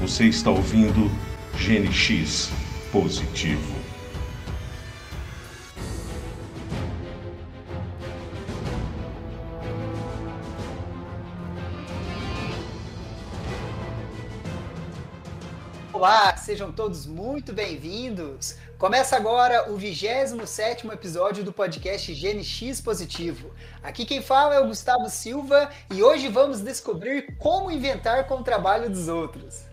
Você está ouvindo GNX Positivo. Olá, sejam todos muito bem-vindos. Começa agora o 27º episódio do podcast GNX Positivo. Aqui quem fala é o Gustavo Silva e hoje vamos descobrir como inventar com o trabalho dos outros.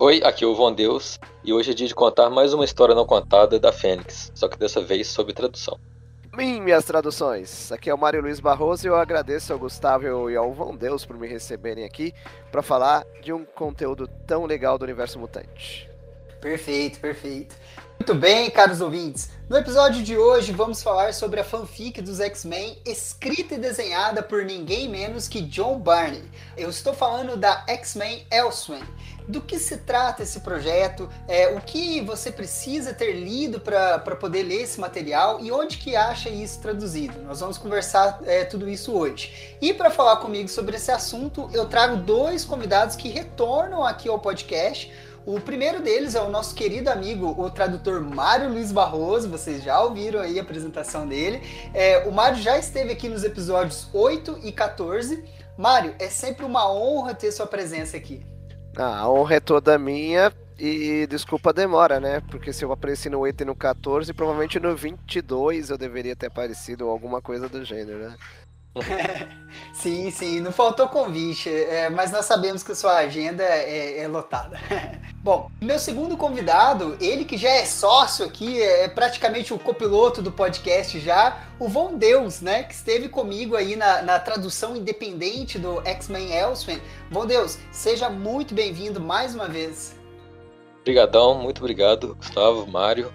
Oi, aqui é o Von Deus e hoje é dia de contar mais uma história não contada da Fênix, só que dessa vez sob tradução. Bem, minhas traduções. Aqui é o Mário Luiz Barroso e eu agradeço ao Gustavo e ao Von Deus por me receberem aqui para falar de um conteúdo tão legal do universo mutante. Perfeito, perfeito. Muito bem, caros ouvintes. No episódio de hoje vamos falar sobre a fanfic dos X-Men, escrita e desenhada por ninguém menos que John Barney. Eu estou falando da X-Men Elsewhere. Do que se trata esse projeto? É, o que você precisa ter lido para poder ler esse material e onde que acha isso traduzido? Nós vamos conversar é, tudo isso hoje. E para falar comigo sobre esse assunto, eu trago dois convidados que retornam aqui ao podcast. O primeiro deles é o nosso querido amigo, o tradutor Mário Luiz Barroso. Vocês já ouviram aí a apresentação dele. É, o Mário já esteve aqui nos episódios 8 e 14. Mário, é sempre uma honra ter sua presença aqui. Ah, a honra é toda minha e desculpa a demora, né? Porque se eu apareci no 8 e no 14, provavelmente no 22 eu deveria ter aparecido ou alguma coisa do gênero, né? sim, sim, não faltou convite, é, mas nós sabemos que sua agenda é, é, lotada. Bom, meu segundo convidado, ele que já é sócio aqui, é praticamente o copiloto do podcast já, o Von Deus, né, que esteve comigo aí na, na tradução independente do X-Men Elsewhere. Von Deus, seja muito bem-vindo mais uma vez. Obrigadão, muito obrigado, Gustavo, Mário.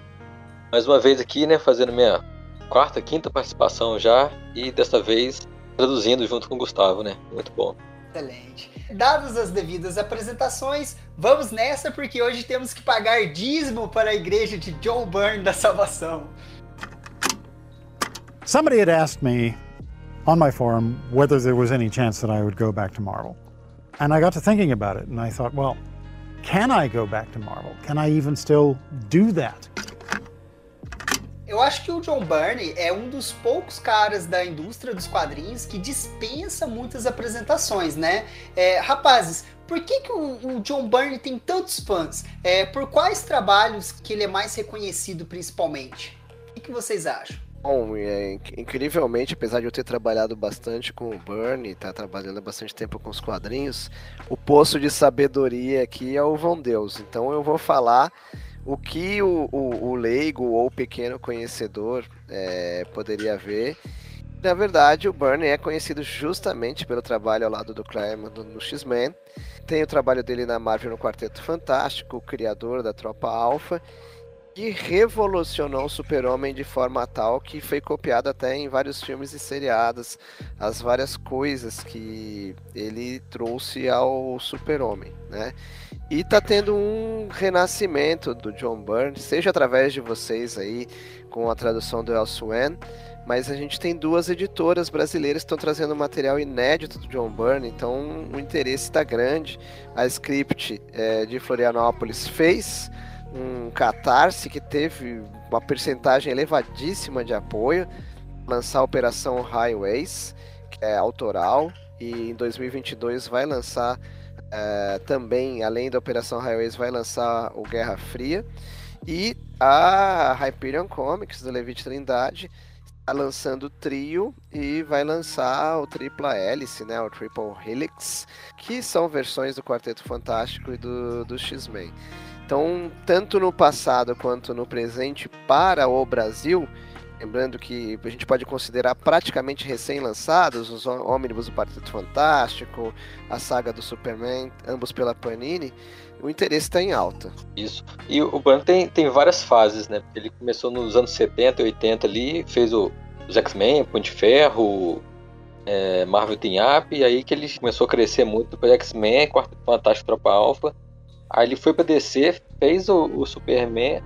Mais uma vez aqui, né, fazendo minha quarta, quinta participação já e dessa vez traduzindo junto com o Gustavo, né? Muito bom. Excelente. Dadas as devidas apresentações, vamos nessa porque hoje temos que pagar dízimo para a igreja de John Byrne da Salvação. Somebody had asked me on my forum whether there was any chance that I would go back to Marvel. And I got to thinking about it and I thought, well, can I go back to Marvel? Can I even still do that? Eu acho que o John Byrne é um dos poucos caras da indústria dos quadrinhos que dispensa muitas apresentações, né? É, rapazes, por que, que o, o, John Byrne tem tantos fãs? É, por quais trabalhos que ele é mais reconhecido principalmente? O que, que vocês acham? Bom, é, incrivelmente, apesar de eu ter trabalhado bastante com o Burn e estar tá trabalhando bastante tempo com os quadrinhos, o poço de sabedoria aqui é o Von Deus. Então eu vou falar o que o, o, o leigo ou pequeno conhecedor é, poderia ver. Na verdade, o Burnie é conhecido justamente pelo trabalho ao lado do Claremont no X-Men. Tem o trabalho dele na Marvel no Quarteto Fantástico, o criador da Tropa Alpha, que revolucionou o Super-Homem de forma tal que foi copiado até em vários filmes e seriados, as várias coisas que ele trouxe ao Super-Homem, né? E tá tendo um renascimento do John Byrne, seja através de vocês aí, com a tradução do Elsewhere, mas a gente tem duas editoras brasileiras que estão trazendo material inédito do John Byrne, então o interesse está grande. A Script é, de Florianópolis fez um catarse que teve uma percentagem elevadíssima de apoio, lançar a Operação Highways, que é autoral, e em 2022 vai lançar é, também, além da Operação Highways, vai lançar o Guerra Fria. E a Hyperion Comics, do Levite Trindade, está lançando o trio e vai lançar o Tripla Hélice, né, o Triple Helix, que são versões do Quarteto Fantástico e do, do X-Men. Então, tanto no passado quanto no presente para o Brasil, lembrando que a gente pode considerar praticamente recém-lançados os ônibus do Partido Fantástico, a saga do Superman, ambos pela Panini, o interesse está em alta. Isso. E o Branco tem, tem várias fases, né? Ele começou nos anos 70 e 80 ali, fez o, os X-Men, Punho de Ferro, é, Marvel Team Up, e aí que ele começou a crescer muito depois X-Men, Quarteto Fantástico Tropa Alpha, Aí ele foi pra DC, fez o, o Superman,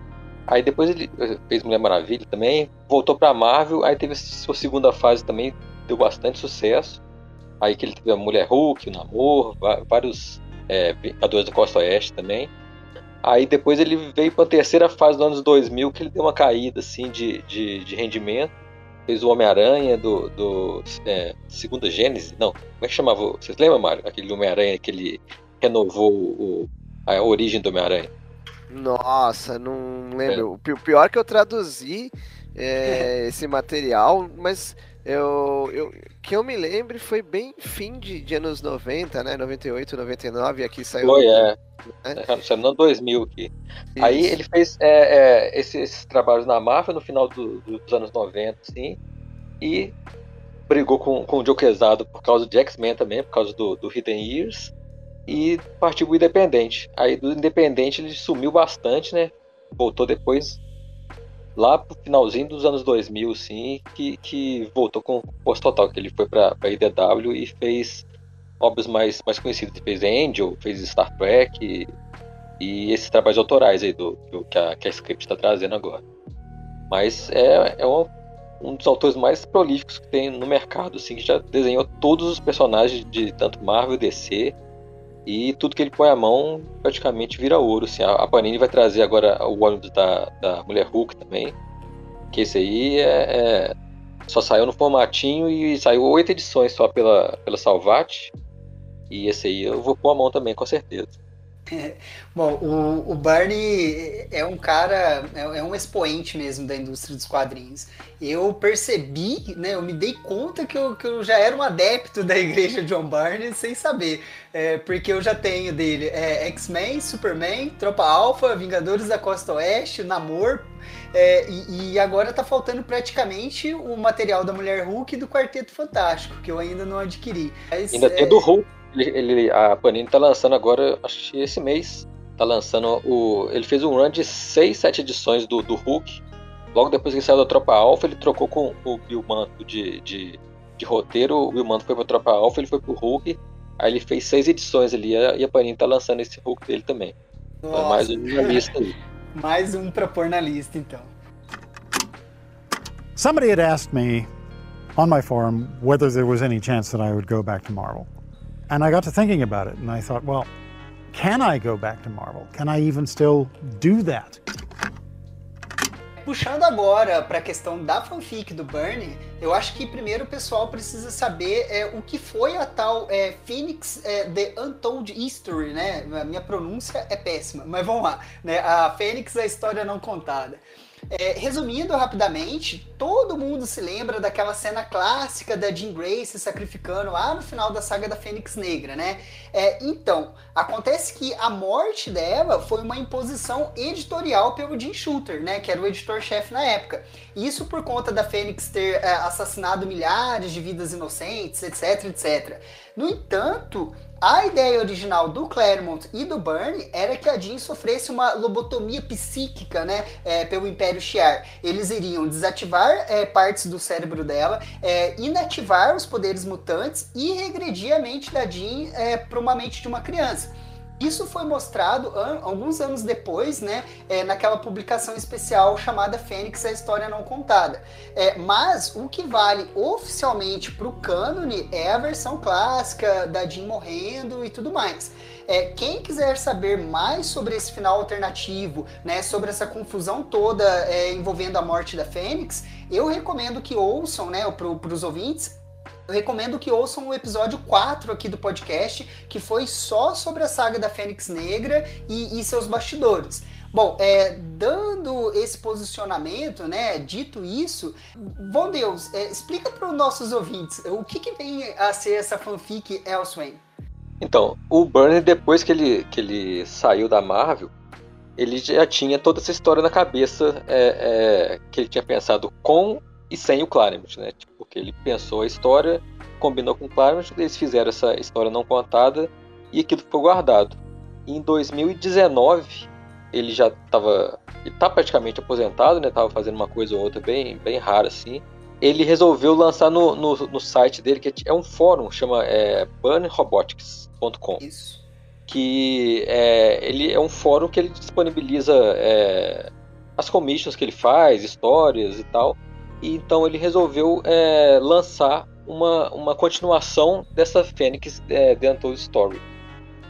aí depois ele fez Mulher Maravilha também, voltou pra Marvel, aí teve sua segunda fase também, deu bastante sucesso. Aí que ele teve a Mulher Hulk, o Namor, vários é, Vingadores do Costa Oeste também. Aí depois ele veio para a terceira fase dos anos 2000, que ele deu uma caída assim de, de, de rendimento. Fez o Homem-Aranha do, do é, Segunda Gênese. Não, como é que chamava? Vocês lembram, Mário? Aquele Homem-Aranha que ele renovou o, a origem do Homem-Aranha. Nossa, não lembro. É. O pior que eu traduzi é, esse material, mas eu, eu, que eu me lembre foi bem fim de, de anos 90, né? 98, 99, e aqui saiu. Foi, é. Né? Saiu no 2000 aqui. Isso. Aí ele fez é, é, esses, trabalhos na máfia no final do, dos anos 90, sim. E brigou com, com o Joe Quesado por causa do X-Men também, por causa do, do Hidden Years. E partiu o Independente. Aí do Independente ele sumiu bastante, né? Voltou depois lá pro finalzinho dos anos 2000, sim, que, que voltou com posto total, que ele foi pra, pra IDW e fez obras mais, mais conhecidas. Fez Angel, fez Star Trek e, e esses trabalhos autorais aí do, do que, a, que a Script está trazendo agora. Mas é, é um, um dos autores mais prolíficos que tem no mercado, assim, que já desenhou todos os personagens de tanto Marvel e DC. E tudo que ele põe a mão praticamente vira ouro. Assim. A, Panini vai trazer agora o ônibus da, da Mulher Hulk também. Que esse aí é, é, só saiu no formatinho e saiu oito edições só pela, pela Salvat. E esse aí eu vou pôr a mão também, com certeza. Bom, o, o Barney é um cara, é, é um expoente mesmo da indústria dos quadrinhos. Eu percebi, né, eu me dei conta que eu, que eu já era um adepto da igreja John Barney sem saber, é, porque eu já tenho dele é, X-Men, Superman, Tropa Alpha, Vingadores da Costa Oeste, Namor, é, e, e, agora tá faltando praticamente o material da Mulher Hulk e do Quarteto Fantástico, que eu ainda não adquiri. Mas, ainda tem do Hulk ele, ele, a Panini tá lançando agora, acho que esse mês, tá lançando o. Ele fez um run de 6, 7 edições do, do Hulk. Logo depois que saiu da Tropa Alpha, ele trocou com o Bill Manto de, de, de roteiro. O Bill Manto foi pra Tropa Alpha, ele foi pro Hulk. Aí ele fez seis edições ali e a Panini tá lançando esse Hulk dele também. Então, mais um na lista aí. mais um pra pôr na lista, então. Somebody had asked me on my forum whether there was any chance that I would go back to Marvel. And I got to thinking about it, and I thought, well, can I go back to Marvel? Can I even still do that? Puxando agora para a questão da fanfic do Burnie, eu acho que primeiro o pessoal precisa saber é, o que foi a tal é, Phoenix é, The Untold History, né? A minha pronúncia é péssima, mas vamos lá, né? A Fênix, a história não contada. É, resumindo rapidamente, todo mundo se lembra daquela cena clássica da Jean Grey se sacrificando lá no final da saga da Fênix Negra, né? É, então, acontece que a morte dela foi uma imposição editorial pelo Jim Shooter, né? Que era o editor-chefe na época. Isso por conta da Fênix ter é, assassinado milhares de vidas inocentes, etc, etc. No entanto, a ideia original do Claremont e do Byrne era que a Jean sofresse uma lobotomia psíquica, né, é, pelo Império Shi'ar. Eles iriam desativar é, partes do cérebro dela, é, inativar os poderes mutantes e regredir a mente da Jean é, para uma mente de uma criança. Isso foi mostrado an alguns anos depois, né, é, naquela publicação especial chamada Fênix, a História Não Contada. É, mas o que vale oficialmente para o cânone é a versão clássica da Jean morrendo e tudo mais. É, quem quiser saber mais sobre esse final alternativo, né, sobre essa confusão toda é, envolvendo a morte da Fênix, eu recomendo que ouçam, né, para os ouvintes, eu recomendo que ouçam o episódio 4 aqui do podcast, que foi só sobre a saga da Fênix Negra e, e seus bastidores. Bom, é, dando esse posicionamento, né, dito isso, bom Deus, é, explica para os nossos ouvintes o que, que vem a ser essa fanfic Elsewhere. Então, o Burner, depois que ele, que ele saiu da Marvel, ele já tinha toda essa história na cabeça é, é que ele tinha pensado com e sem o Claremont, né? Tipo, porque ele pensou a história, combinou com o Claremont, eles fizeram essa história não contada e aquilo ficou guardado. E em 2019, ele já estava, ele tá praticamente aposentado, né? Tava fazendo uma coisa ou outra bem, bem rara assim. Ele resolveu lançar no, no, no site dele, que é um fórum, chama é. Isso. Que é, ele é um fórum que ele disponibiliza é, as commissions que ele faz, histórias e tal. E então ele resolveu é, lançar uma, uma continuação dessa Fênix é, The Untold Story.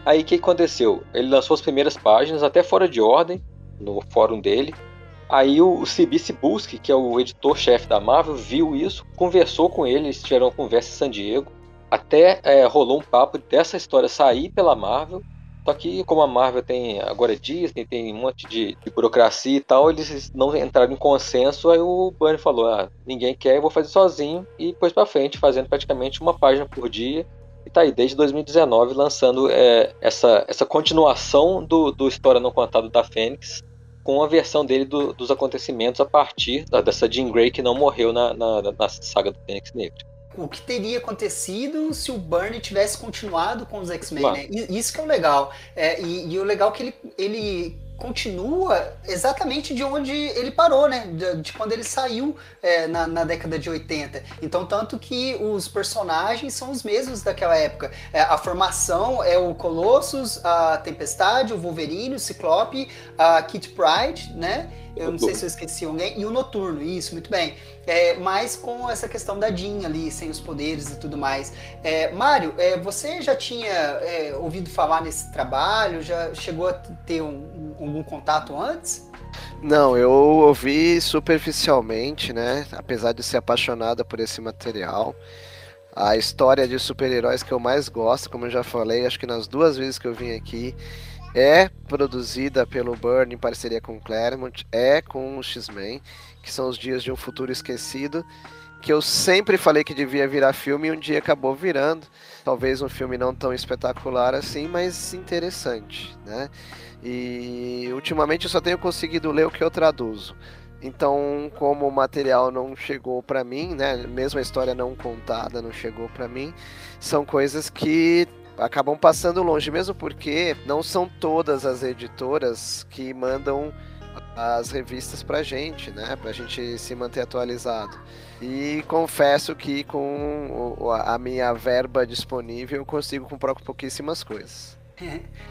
Aí o que aconteceu? Ele lançou as primeiras páginas, até fora de ordem, no fórum dele. Aí o, Cibi Cibulski, que é o editor-chefe da Marvel, viu isso, conversou com ele, eles tiveram uma conversa em San Diego. Até é, rolou um papo dessa história sair pela Marvel. Só que como a Marvel tem agora é Disney, tem um monte de, de, burocracia e tal, eles não entraram em consenso, aí o Bunny falou, ah, ninguém quer, eu vou fazer sozinho, e depois para frente, fazendo praticamente uma página por dia, e tá aí desde 2019 lançando é, essa, essa continuação do, do História Não Contada da Fênix, com a versão dele do, dos acontecimentos a partir da, dessa Jean Grey que não morreu na, na, na saga do Fênix Negro o que teria acontecido se o Bernie tivesse continuado com os X-Men, né? Isso que é o legal. É, e, e, o legal é que ele, ele continua exatamente de onde ele parou, né? De, de quando ele saiu é, na, na, década de 80. Então, tanto que os personagens são os mesmos daquela época. É, a formação é o Colossus, a Tempestade, o Wolverine, o Ciclope, a Kit Pride, né? Eu não sei se eu esqueci alguém. E o Noturno, isso, muito bem. É, mas com essa questão da Jean ali, sem os poderes e tudo mais. É, Mário, é, você já tinha é, ouvido falar nesse trabalho? Já chegou a ter um, um, algum contato antes? Não, eu ouvi superficialmente, né? Apesar de ser apaixonada por esse material. A história de super-heróis que eu mais gosto, como eu já falei, acho que nas duas vezes que eu vim aqui, é produzida pelo Burn em parceria com o Claremont, é com o X-Men, que são os dias de um futuro esquecido, que eu sempre falei que devia virar filme e um dia acabou virando. Talvez um filme não tão espetacular assim, mas interessante, né? E ultimamente eu só tenho conseguido ler o que eu traduzo. Então, como o material não chegou para mim, né, mesmo a história não contada não chegou para mim, são coisas que acabam passando longe, mesmo porque não são todas as editoras que mandam as revistas pra gente, né? Pra gente se manter atualizado. E confesso que com a minha verba disponível eu consigo comprar pouquíssimas coisas.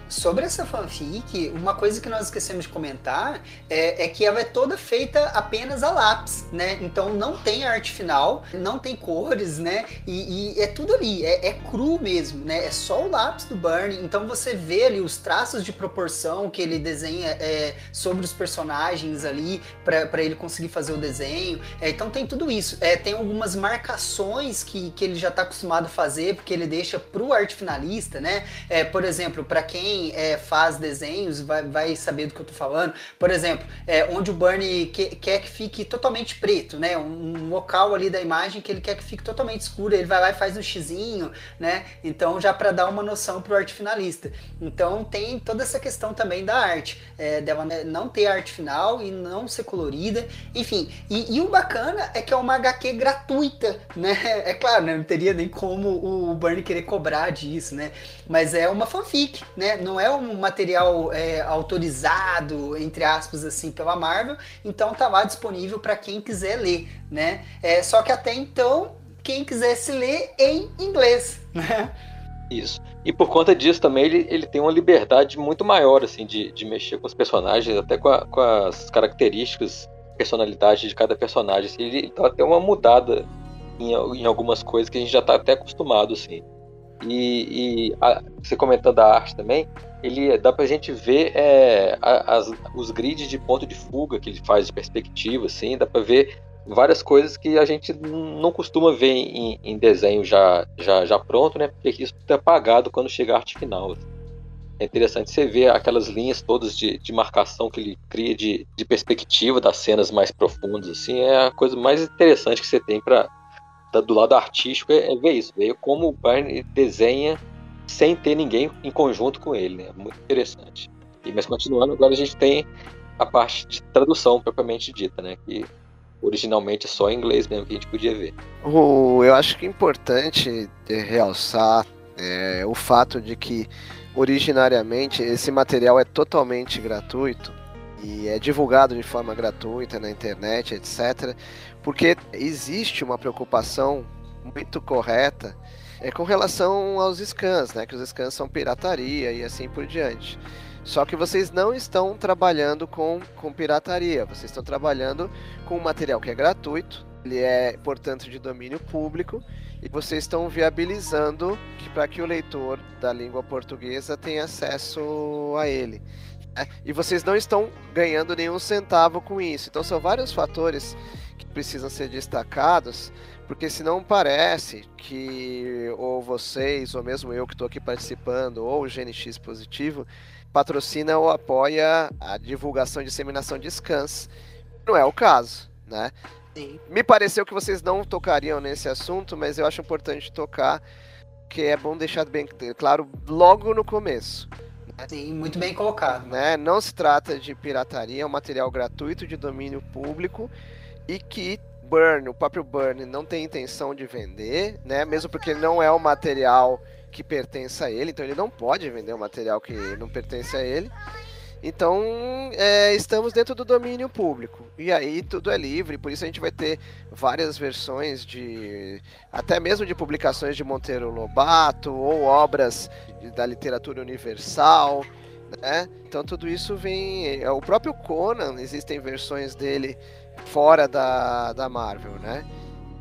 Sobre essa fanfic, uma coisa que nós esquecemos de comentar é, é, que ela é toda feita apenas a lápis, né? Então não tem arte final, não tem cores, né? E, e é tudo ali, é, é, cru mesmo, né? É só o lápis do Burn. Então você vê ali os traços de proporção que ele desenha é, sobre os personagens ali para ele conseguir fazer o desenho. É, então tem tudo isso. É, tem algumas marcações que, que ele já está acostumado a fazer, porque ele deixa pro arte finalista, né? É, por exemplo, exemplo, para quem é, faz desenhos, vai, vai, saber do que eu tô falando. Por exemplo, é, onde o Bernie que, quer que fique totalmente preto, né? Um, um, local ali da imagem que ele quer que fique totalmente escuro, ele vai lá e faz um xizinho, né? Então, já para dar uma noção pro arte finalista. Então, tem toda essa questão também da arte, é, dela não ter arte final e não ser colorida, enfim. E, e o bacana é que é uma HQ gratuita, né? É claro, né? não teria nem como o Bernie querer cobrar disso, né? Mas é uma fanfic né? Não é um material é, autorizado, entre aspas, assim, pela Marvel. Então tá lá disponível para quem quiser ler, né? É, só que até então, quem quisesse ler em inglês, né? Isso. E por conta disso também ele, ele tem uma liberdade muito maior assim de, de mexer com os personagens, até com, a, com as características, personalidade de cada personagem. Assim, ele dá até uma mudada em, em algumas coisas que a gente já está até acostumado assim. E, e a, você comentando a arte também, ele dá pra gente ver é, as, os grids de ponto de fuga que ele faz de perspectiva, assim, dá pra ver várias coisas que a gente não costuma ver em, em desenho já, já, já pronto, né? Porque isso é apagado quando chega a arte final. Assim. É interessante você ver aquelas linhas todas de, de marcação que ele cria de, de perspectiva das cenas mais profundas, assim, é a coisa mais interessante que você tem para do lado artístico é, é ver isso, ver como o Barney desenha sem ter ninguém em conjunto com ele, né? Muito interessante. E, mas continuando, agora a gente tem a parte de tradução propriamente dita, né? Que originalmente é só em inglês mesmo que a gente podia ver. O, eu acho que é importante realçar é, o fato de que originariamente esse material é totalmente gratuito e é divulgado de forma gratuita na internet, etc. Porque existe uma preocupação muito correta é, com relação aos scans, né? Que os scans são pirataria e assim por diante. Só que vocês não estão trabalhando com, com pirataria, vocês estão trabalhando com um material que é gratuito, ele é, portanto, de domínio público, e vocês estão viabilizando para que o leitor da língua portuguesa tenha acesso a ele. Né? E vocês não estão ganhando nenhum centavo com isso. Então são vários fatores que precisam ser destacados, porque senão parece que ou vocês, ou mesmo eu que estou aqui participando, ou o GNX Positivo, patrocina ou apoia a divulgação e disseminação de scans. Não é o caso, né? Sim. Me pareceu que vocês não tocariam nesse assunto, mas eu acho importante tocar, que é bom deixar bem claro logo no começo. Né? Sim, muito bem colocado. Né? Não se trata de pirataria, é um material gratuito de domínio público e que Burn, o próprio Burn, não tem intenção de vender, né? Mesmo porque não é um material que pertence a ele, então ele não pode vender um material que não pertence a ele. Então, é, estamos dentro do domínio público. E aí tudo é livre, por isso a gente vai ter várias versões de. até mesmo de publicações de Monteiro Lobato, ou obras da literatura universal. Né? Então tudo isso vem. É, o próprio Conan, existem versões dele fora da, da Marvel, né?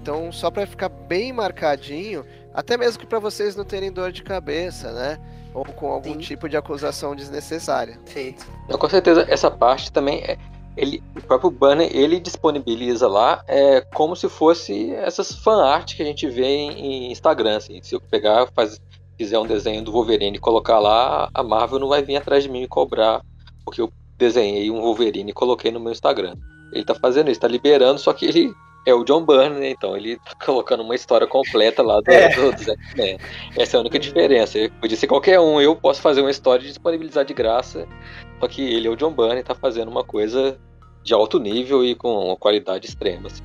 Então, só para ficar bem marcadinho, até mesmo que para vocês não terem dor de cabeça, né? ou com algum Sim. tipo de acusação desnecessária. Feito. Não, com certeza, essa parte também é. Ele, o próprio banner ele disponibiliza lá é como se fosse essas fan art que a gente vê em, em Instagram. Assim. Se eu pegar, faz, fizer um desenho do Wolverine e colocar lá, a Marvel não vai vir atrás de mim e cobrar, porque eu desenhei um Wolverine e coloquei no meu Instagram. Ele tá fazendo isso, tá liberando, só que ele é o John Byrne, né? Então ele tá colocando uma história completa lá do, é. do, do. Essa é a única diferença. Podia ser qualquer um, eu posso fazer uma história e disponibilizar de graça. Só que ele é o John Byrne e tá fazendo uma coisa de alto nível e com uma qualidade extrema. Assim.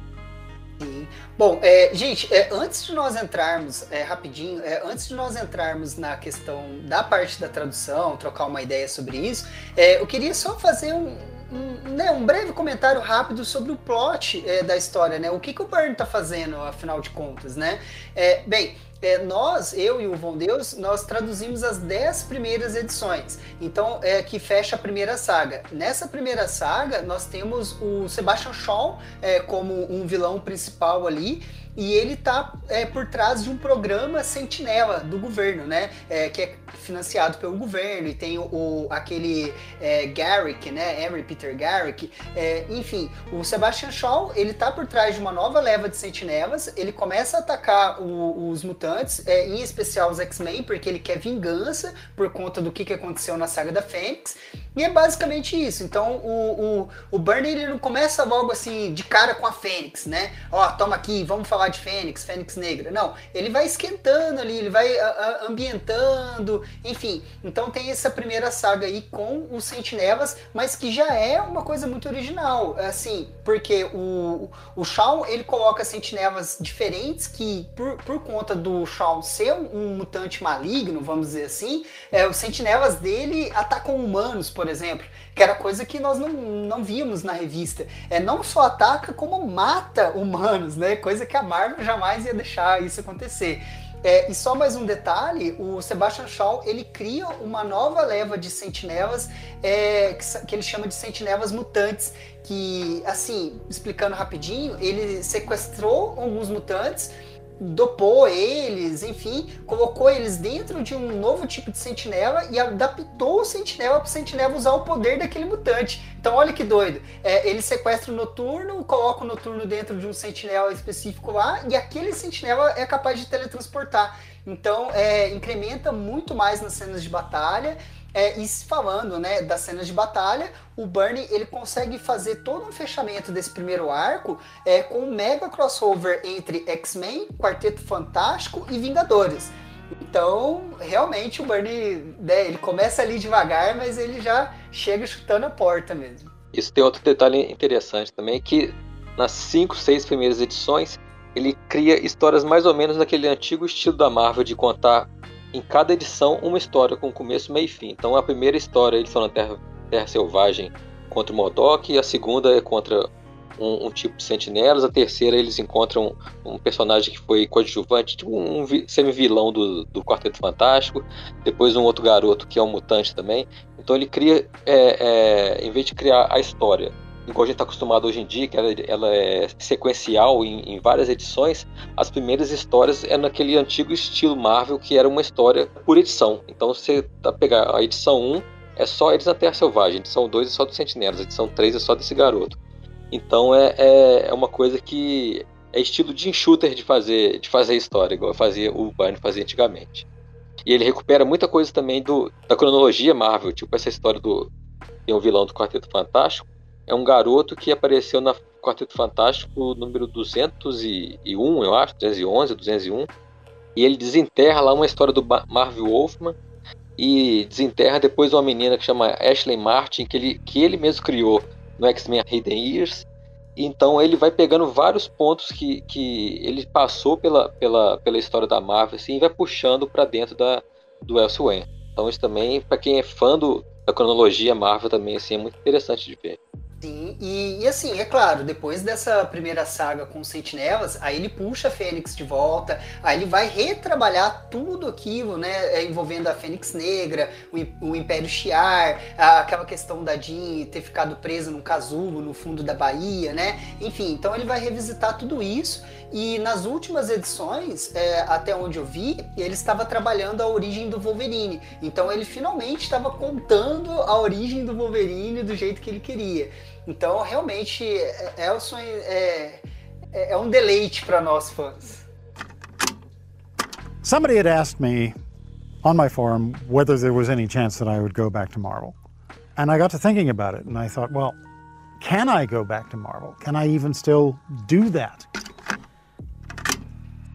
Sim. Bom, é, gente, é, antes de nós entrarmos, é, rapidinho, é, antes de nós entrarmos na questão da parte da tradução, trocar uma ideia sobre isso, é, eu queria só fazer um, um, né, um breve comentário rápido sobre o plot é, da história, né? O que, que o Burn está fazendo, afinal de contas, né? É, bem, é, nós, eu e o Von Deus, nós traduzimos as dez primeiras edições, então é que fecha a primeira saga. Nessa primeira saga, nós temos o Sebastian Shaw é, como um vilão principal ali, e ele tá é, por trás de um programa sentinela do governo, né? É, que é financiado pelo governo e tem o, o aquele é, Garrick, né? Henry Peter Garrick. É, enfim, o Sebastian Shaw ele tá por trás de uma nova leva de sentinelas. Ele começa a atacar o, os mutantes, é, em especial os X-Men, porque ele quer vingança por conta do que, que aconteceu na saga da Fênix. E é basicamente isso. Então o, o, o Bernie ele não começa logo assim de cara com a Fênix, né? Ó, toma aqui, vamos falar de Fênix, Fênix Negra. Não, ele vai esquentando ali, ele vai a, a, ambientando, enfim. Então tem essa primeira saga aí com os Sentinelas, mas que já é uma coisa muito original, assim, porque o, o Shawn ele coloca sentinelas diferentes que, por, por conta do Shawn ser um, um mutante maligno, vamos dizer assim, é, os sentinelas dele atacam humanos, por exemplo, que era coisa que nós não, não víamos na revista. É, não só ataca, como mata humanos, né? Coisa que a Marvel jamais ia deixar isso acontecer. É, e só mais um detalhe, o Sebastian Shaw ele cria uma nova leva de sentinelas é, que, que, ele chama de sentinelas mutantes, que assim, explicando rapidinho, ele sequestrou alguns mutantes dopou eles, enfim, colocou eles dentro de um novo tipo de sentinela e adaptou o sentinela para o sentinela usar o poder daquele mutante. Então, olha que doido. É, ele sequestra o noturno, coloca o noturno dentro de um sentinela específico lá e aquele sentinela é capaz de teletransportar. Então, é, incrementa muito mais nas cenas de batalha. É, e falando né, das cenas de batalha, o Bernie ele consegue fazer todo um fechamento desse primeiro arco é, com um mega crossover entre X-Men, Quarteto Fantástico e Vingadores. Então, realmente o Bernie né, ele começa ali devagar, mas ele já chega chutando a porta mesmo. Isso tem outro detalhe interessante também, que nas cinco, seis primeiras edições, ele cria histórias mais ou menos naquele antigo estilo da Marvel de contar em cada edição uma história com começo, meio e fim. Então a primeira história eles foram na Terra, Terra Selvagem contra o Modok, a segunda é contra um, um, tipo de sentinelas, a terceira eles encontram um, personagem que foi coadjuvante, tipo um semi-vilão do, do Quarteto Fantástico, depois um outro garoto que é um mutante também. Então ele cria, é, é, em vez de criar a história igual a gente está acostumado hoje em dia, que ela, ela é sequencial em, em, várias edições, as primeiras histórias é naquele antigo estilo Marvel, que era uma história por edição. Então você tá pegar a edição 1 é só eles na Terra Selvagem, a edição 2 é só dos Sentinelas, a edição 3 é só desse garoto. Então é, é, é uma coisa que é estilo de shooter de fazer, de fazer história, igual fazia o Byrne fazia antigamente. E ele recupera muita coisa também do, da cronologia Marvel, tipo essa história do. Tem um vilão do Quarteto Fantástico. É um garoto que apareceu na Quarteto Fantástico número 201, eu acho, 211, 201. E ele desenterra lá uma história do Marvel Wolfman e desenterra depois uma menina que chama Ashley Martin, que ele, que ele mesmo criou no X-Men Hidden Years. Então ele vai pegando vários pontos que, que ele passou pela, pela, pela história da Marvel assim, e vai puxando para dentro da, do Elsewhere. Então isso também, para quem é fã do, da cronologia Marvel, também assim, é muito interessante de ver. Sim, e, e, assim, é claro, depois dessa primeira saga com os Sentinelas, aí ele puxa a Fênix de volta, aí ele vai retrabalhar tudo aquilo, né, é, envolvendo a Fênix Negra, o, o Império Shi'ar, aquela questão da Jean ter ficado presa num casulo no fundo da Bahia, né, enfim, então ele vai revisitar tudo isso, e nas últimas edições, é, até onde eu vi, ele estava trabalhando a origem do Wolverine, então ele finalmente estava contando a origem do Wolverine do jeito que ele queria. Então, realmente, Elson é, é, um deleite para nós fãs. Somebody had asked me on my forum whether there was any chance that I would go back to Marvel. And I got to thinking about it, and I thought, well, can I go back to Marvel? Can I even still do that?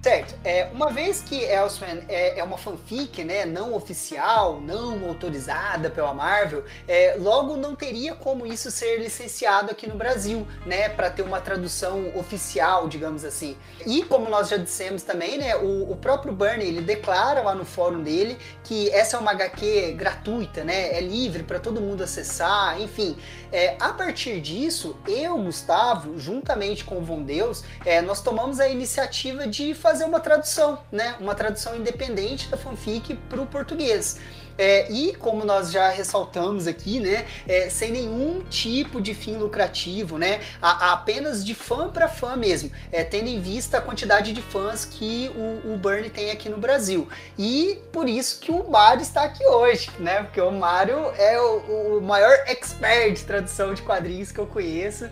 Certo. É, uma vez que Elsewhere é, é, uma fanfic, né, não oficial, não autorizada pela Marvel, é, logo não teria como isso ser licenciado aqui no Brasil, né, para ter uma tradução oficial, digamos assim. E como nós já dissemos também, né, o, o próprio Bernie ele declara lá no fórum dele que essa é uma HQ gratuita, né, é livre para todo mundo acessar, enfim. É, a partir disso, eu, Gustavo, juntamente com o Von Deus, é, nós tomamos a iniciativa de fazer uma tradução, né? Uma tradução independente da fanfic para o português. É, e como nós já ressaltamos aqui, né, é, sem nenhum tipo de fim lucrativo, né, a, a apenas de fã para fã mesmo, é, tendo em vista a quantidade de fãs que o, o Burn tem aqui no Brasil. E por isso que o Mário está aqui hoje, né, porque o Mário é o, o maior expert de tradução de quadrinhos que eu conheço.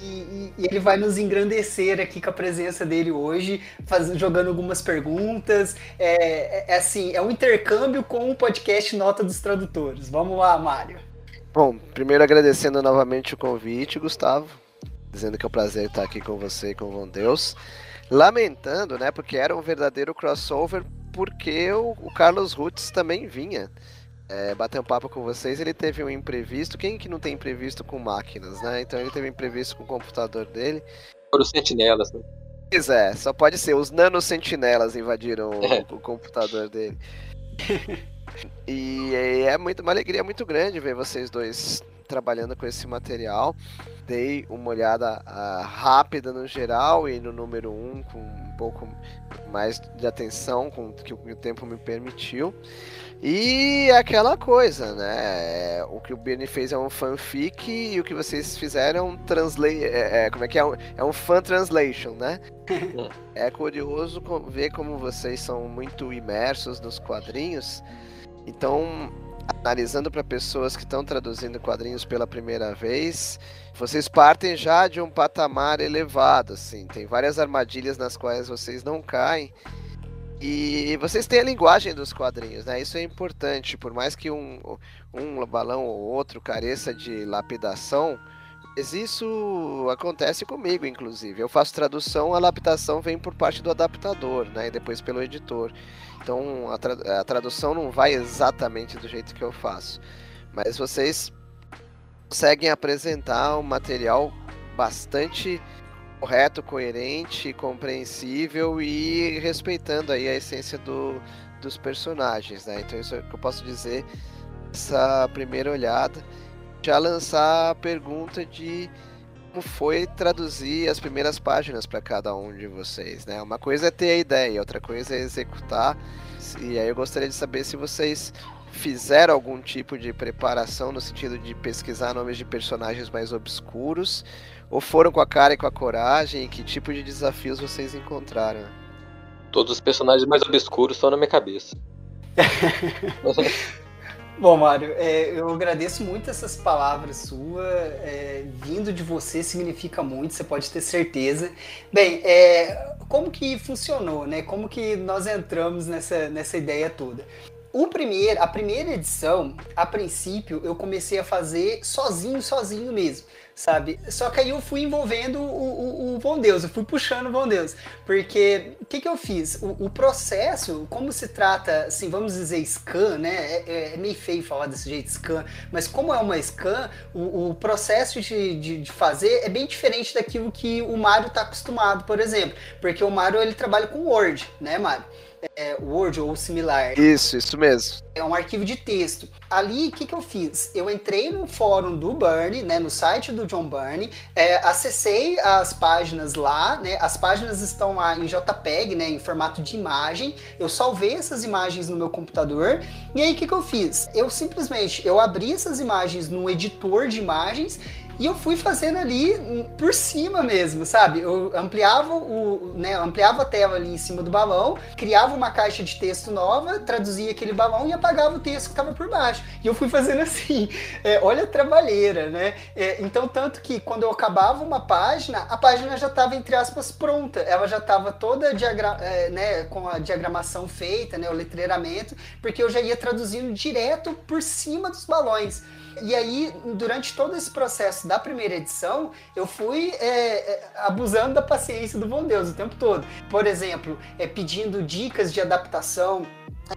E, e, ele vai nos engrandecer aqui com a presença dele hoje, faz, jogando algumas perguntas. É, é, é, assim, é um intercâmbio com o podcast Nota dos Tradutores. Vamos lá, Mário. Bom, primeiro agradecendo novamente o convite, Gustavo, dizendo que é um prazer estar aqui com você e com o Deus. Lamentando, né, porque era um verdadeiro crossover, porque o, o Carlos Roots também vinha é, bater um papo com vocês, ele teve um imprevisto. Quem que não tem imprevisto com máquinas, né? Então ele teve um imprevisto com o computador dele. Foram os sentinelas, né? Pois é, só pode ser. Os nanosentinelas invadiram é. o, o, computador dele. e é muito, uma alegria muito grande ver vocês dois trabalhando com esse material. Dei uma olhada uh, rápida no geral e no número 1 um, com um pouco mais de atenção com que o tempo me permitiu. E aquela coisa, né? O que o Bernie fez é um fanfic e o que vocês fizeram é um translate. É, é, como é que é? Um, é um fan translation, né? é curioso ver como vocês são muito imersos nos quadrinhos. Então, analisando para pessoas que estão traduzindo quadrinhos pela primeira vez, vocês partem já de um patamar elevado, assim. Tem várias armadilhas nas quais vocês não caem. E vocês têm a linguagem dos quadrinhos, né? Isso é importante. Por mais que um, um balão ou outro careça de lapidação, isso acontece comigo, inclusive. Eu faço tradução, a lapidação vem por parte do adaptador, né? E depois pelo editor. Então a, tra a tradução não vai exatamente do jeito que eu faço. Mas vocês conseguem apresentar um material bastante correto, coerente, compreensível e respeitando aí a essência do, dos personagens, né? Então isso é o que eu posso dizer essa primeira olhada. Já lançar a pergunta de como foi traduzir as primeiras páginas para cada um de vocês, né? Uma coisa é ter a ideia, outra coisa é executar. E aí eu gostaria de saber se vocês fizeram algum tipo de preparação no sentido de pesquisar nomes de personagens mais obscuros? Ou foram com a cara e com a coragem? E que tipo de desafios vocês encontraram? Todos os personagens mais obscuros estão na minha cabeça. Bom, Mário, é, eu agradeço muito essas palavras suas. É, vindo de você significa muito, você pode ter certeza. Bem, é, como que funcionou, né? Como que nós entramos nessa, nessa ideia toda? O primeiro, a primeira edição, a princípio, eu comecei a fazer sozinho, sozinho mesmo sabe? Só que aí eu fui envolvendo o, o, o Von Deus, eu fui puxando o Von Deus. Porque o que, que eu fiz? O, o, processo, como se trata, assim, vamos dizer, scan, né? É, é, é, meio feio falar desse jeito, scan, mas como é uma scan, o, o processo de, de, de, fazer é bem diferente daquilo que o Mário está acostumado, por exemplo. Porque o Mário ele trabalha com Word, né, Mário? É, Word ou similar. Isso, isso mesmo. É um arquivo de texto. Ali, o que, que eu fiz? Eu entrei no fórum do Bernie, né, no site do John Bernie, é, acessei as páginas lá, né, as páginas estão lá em JPEG, né, em formato de imagem. Eu salvei essas imagens no meu computador. E aí, o que, que eu fiz? Eu simplesmente, eu abri essas imagens no editor de imagens e eu fui fazendo ali por cima mesmo, sabe? Eu ampliava o, né, ampliava a tela ali em cima do balão, criava uma caixa de texto nova, traduzia aquele balão e apagava o texto que estava por baixo. E eu fui fazendo assim. É, olha a trabalheira, né? É, então, tanto que quando eu acabava uma página, a página já estava, entre aspas, pronta. Ela já estava toda é, né, com a diagramação feita, né, o letreiramento, porque eu já ia traduzindo direto por cima dos balões. E aí, durante todo esse processo da primeira edição, eu fui é, é, abusando da paciência do bom Deus o tempo todo. Por exemplo, é, pedindo dicas de adaptação,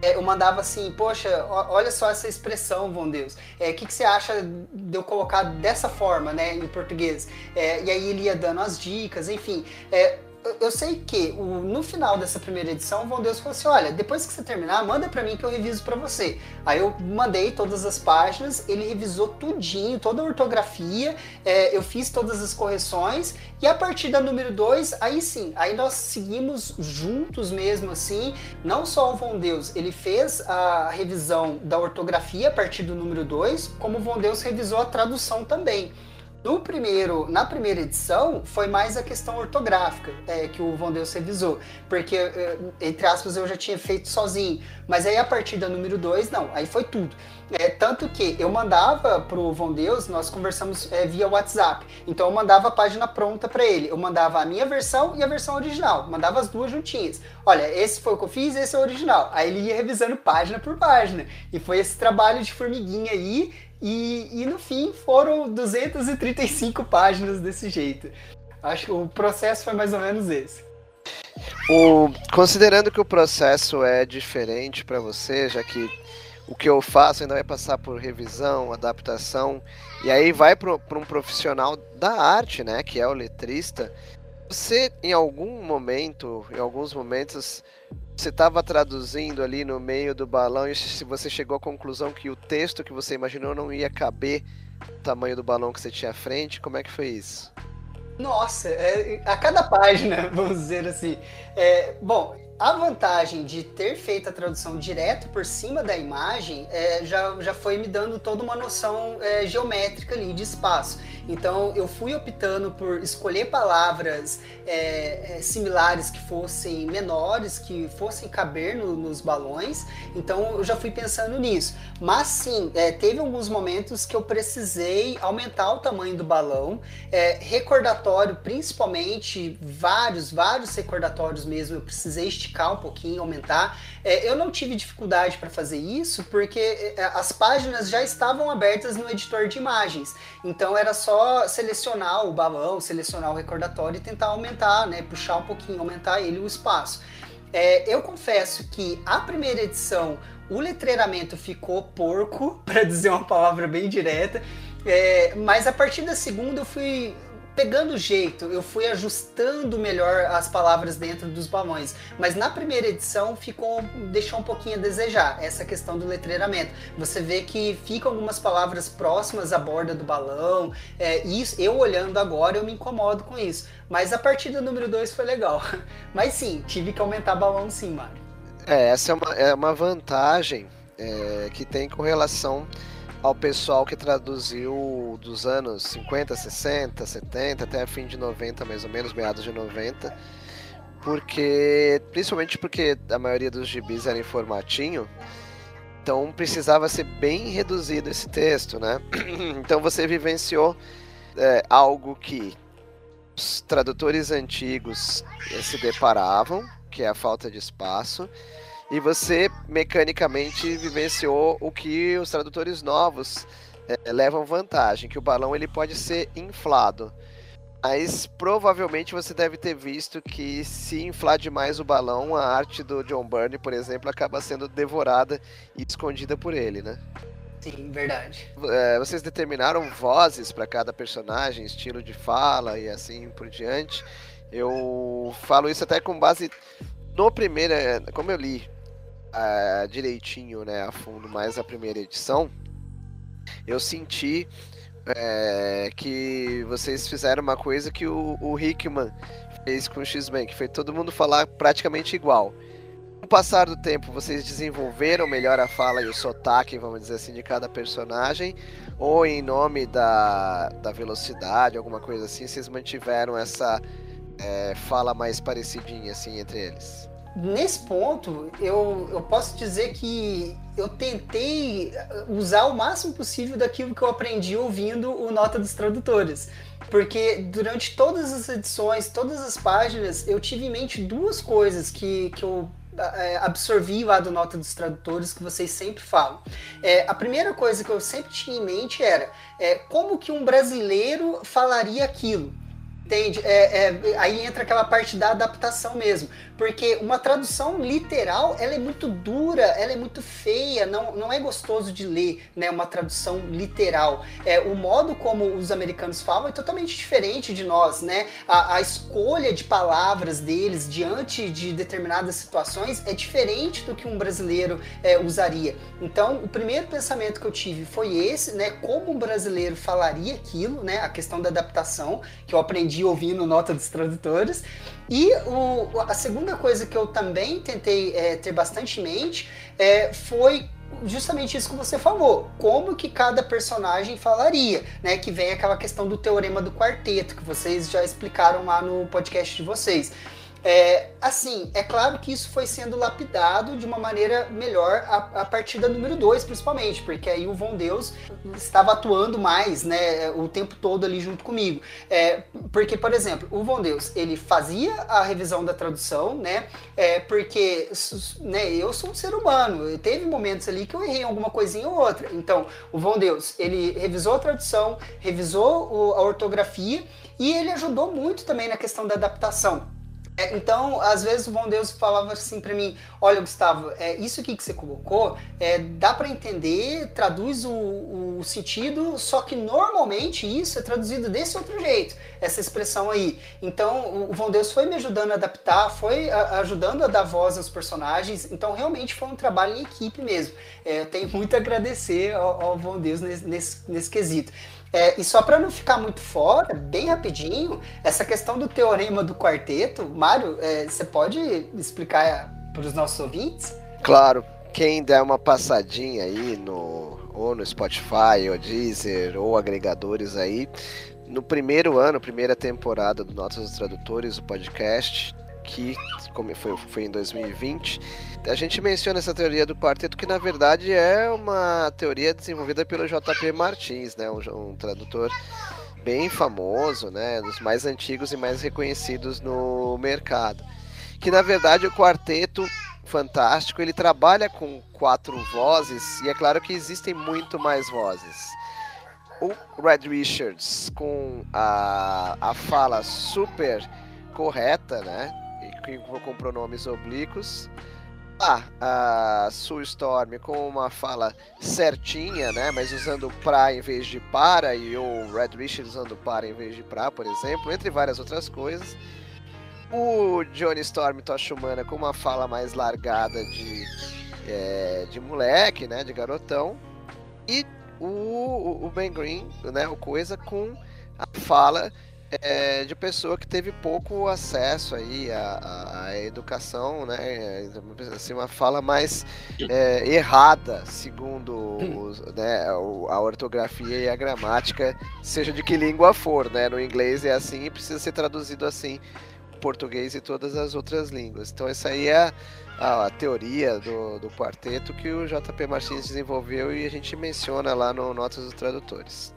é, eu mandava assim, poxa, olha só essa expressão, bom Deus. O é, que, que você acha de eu colocar dessa forma, né, em português? É, e aí ele ia dando as dicas, enfim. É, eu sei que o, no final dessa primeira edição, o Von Deus falou assim: olha, depois que você terminar, manda para mim que eu reviso para você. Aí eu mandei todas as páginas, ele revisou tudinho, toda a ortografia, é, eu fiz todas as correções, e a partir da número 2, aí sim, aí nós seguimos juntos mesmo assim. Não só o Von Deus, ele fez a revisão da ortografia a partir do número 2, como o Von Deus revisou a tradução também. No primeiro, na primeira edição, foi mais a questão ortográfica é, que o Von Deus revisou, porque, é, entre aspas, eu já tinha feito sozinho. Mas aí, a partir da número 2, não, aí foi tudo. É, tanto que eu mandava pro Von Deus, nós conversamos é, via WhatsApp. Então eu mandava a página pronta para ele. Eu mandava a minha versão e a versão original. Mandava as duas juntinhas. Olha, esse foi o que eu fiz, esse é o original. Aí ele ia revisando página por página. E foi esse trabalho de formiguinha aí e, e no fim foram 235 páginas desse jeito. Acho que o processo foi mais ou menos esse. O, considerando que o processo é diferente para você, já que o que eu faço ainda vai passar por revisão, adaptação, e aí vai para um profissional da arte, né, que é o letrista, você em algum momento, em alguns momentos, você estava traduzindo ali no meio do balão e se você chegou à conclusão que o texto que você imaginou não ia caber o tamanho do balão que você tinha à frente, como é que foi isso? Nossa, é, a cada página, vamos dizer assim. É, bom, a vantagem de ter feito a tradução direto por cima da imagem é, já, já foi me dando toda uma noção é, geométrica ali de espaço. Então eu fui optando por escolher palavras é, é similares que fossem menores, que fossem caber no, nos balões. Então eu já fui pensando nisso. Mas sim, é, teve alguns momentos que eu precisei aumentar o tamanho do balão, é, recordatório, principalmente vários, vários recordatórios mesmo. Eu precisei esticar um pouquinho, aumentar. É, eu não tive dificuldade para fazer isso porque é, as páginas já estavam abertas no editor de imagens. Então era só selecionar o balão, selecionar o recordatório e tentar aumentar, né, puxar um pouquinho, aumentar ele o espaço. É, eu confesso que a primeira edição o letreiramento ficou porco, para dizer uma palavra bem direta, é, mas a partir da segunda eu fui pegando jeito, eu fui ajustando melhor as palavras dentro dos balões. Mas na primeira edição ficou deixou um pouquinho a desejar essa questão do letreiramento. Você vê que ficam algumas palavras próximas à borda do balão. É, isso, eu olhando agora eu me incomodo com isso. Mas a partir do número 2 foi legal. Mas sim, tive que aumentar balão sim, Mário. É, essa é uma, é uma vantagem é, que tem correlação ao pessoal que traduziu dos anos 50, 60, 70 até fim de 90, mais ou menos, meados de 90. Porque, principalmente porque a maioria dos gibis era em formatinho, então precisava ser bem reduzido esse texto, né? Então você vivenciou é, algo que os tradutores antigos se deparavam, que é a falta de espaço, e você mecanicamente vivenciou o que os tradutores novos é, levam vantagem, que o balão ele pode ser inflado. Mas provavelmente você deve ter visto que se inflar demais o balão, a arte do John Byrne, por exemplo, acaba sendo devorada e escondida por ele, né? Sim, verdade. É, vocês determinaram vozes para cada personagem, estilo de fala e assim por diante. Eu falo isso até com base no primeiro, é, como eu li uh, direitinho, né, a fundo, mais a primeira edição, eu senti é, que vocês fizeram uma coisa que o, o Hickman fez com o X-Men, que foi todo mundo falar praticamente igual. Com o passar do tempo, vocês desenvolveram melhor a fala e o sotaque, vamos dizer assim, de cada personagem, ou em nome da, da velocidade, alguma coisa assim, vocês mantiveram essa é, fala mais parecidinha, assim, entre eles? Nesse ponto, eu, eu posso dizer que eu tentei usar o máximo possível daquilo que eu aprendi ouvindo o Nota dos Tradutores. Porque durante todas as edições, todas as páginas, eu tive em mente duas coisas que, que eu é, absorvi lá do Nota dos Tradutores que vocês sempre falam. É, a primeira coisa que eu sempre tinha em mente era é, como que um brasileiro falaria aquilo. Entende? É, é, aí entra aquela parte da adaptação mesmo porque uma tradução literal ela é muito dura, ela é muito feia, não, não é gostoso de ler, né? Uma tradução literal. É, o modo como os americanos falam é totalmente diferente de nós, né? A, a escolha de palavras deles diante de determinadas situações é diferente do que um brasileiro é, usaria. Então, o primeiro pensamento que eu tive foi esse, né? Como um brasileiro falaria aquilo, né? A questão da adaptação, que eu aprendi ouvindo nota dos tradutores. E o, a segunda coisa que eu também tentei é, ter bastante em mente é, foi justamente isso que você falou, como que cada personagem falaria, né? Que vem aquela questão do teorema do quarteto, que vocês já explicaram lá no podcast de vocês. É, assim, é claro que isso foi sendo lapidado de uma maneira melhor a, a partir da número 2, principalmente, porque aí o Von Deus estava atuando mais, né, o tempo todo ali junto comigo. É, porque, por exemplo, o Von Deus, ele fazia a revisão da tradução, né, é, porque né, eu sou um ser humano, teve momentos ali que eu errei alguma coisinha ou outra. Então, o Von Deus, ele revisou a tradução, revisou o, a ortografia e ele ajudou muito também na questão da adaptação. É, então, às vezes o bom Deus falava assim para mim: Olha, Gustavo, é, isso aqui que você colocou, é, dá para entender, traduz o, o, sentido, só que normalmente isso é traduzido desse outro jeito, essa expressão aí. Então, o bom Deus foi me ajudando a adaptar, foi a, ajudando a dar voz aos personagens. Então, realmente foi um trabalho em equipe mesmo. É, eu tenho muito a agradecer ao, ao bom Deus nesse, nesse, nesse quesito. É, e só para não ficar muito fora, bem rapidinho, essa questão do teorema do quarteto, Mário, é, você pode explicar para os nossos ouvintes? Claro, quem der uma passadinha aí no ou no Spotify, ou Deezer, ou agregadores aí, no primeiro ano, primeira temporada do Notas dos Tradutores, o podcast, que como foi, foi em 2020, a gente menciona essa teoria do quarteto que na verdade é uma teoria desenvolvida pelo JP Martins, né, um, um tradutor bem famoso, né, dos mais antigos e mais reconhecidos no mercado. Que na verdade o quarteto fantástico ele trabalha com quatro vozes e é claro que existem muito mais vozes. O Red Richards com a, a fala super correta, né? Com pronomes oblíquos. Ah, a Sue Storm com uma fala certinha, né? Mas usando pra em vez de para, e o Red Richard usando para em vez de pra, por exemplo, entre várias outras coisas. O Johnny Storm Toshumana com uma fala mais largada de, é, de moleque, né? De garotão. E o, o Ben Green, né? O Coisa com a fala é, de pessoa que teve pouco acesso aí à, à educação, né? Assim, uma fala mais é, errada, segundo os, né, a ortografia e a gramática, seja de que língua for, né? No inglês é assim e precisa ser traduzido assim, português e todas as outras línguas. Então essa aí é a, a teoria do, do quarteto que o JP Martins desenvolveu e a gente menciona lá no Notas dos Tradutores.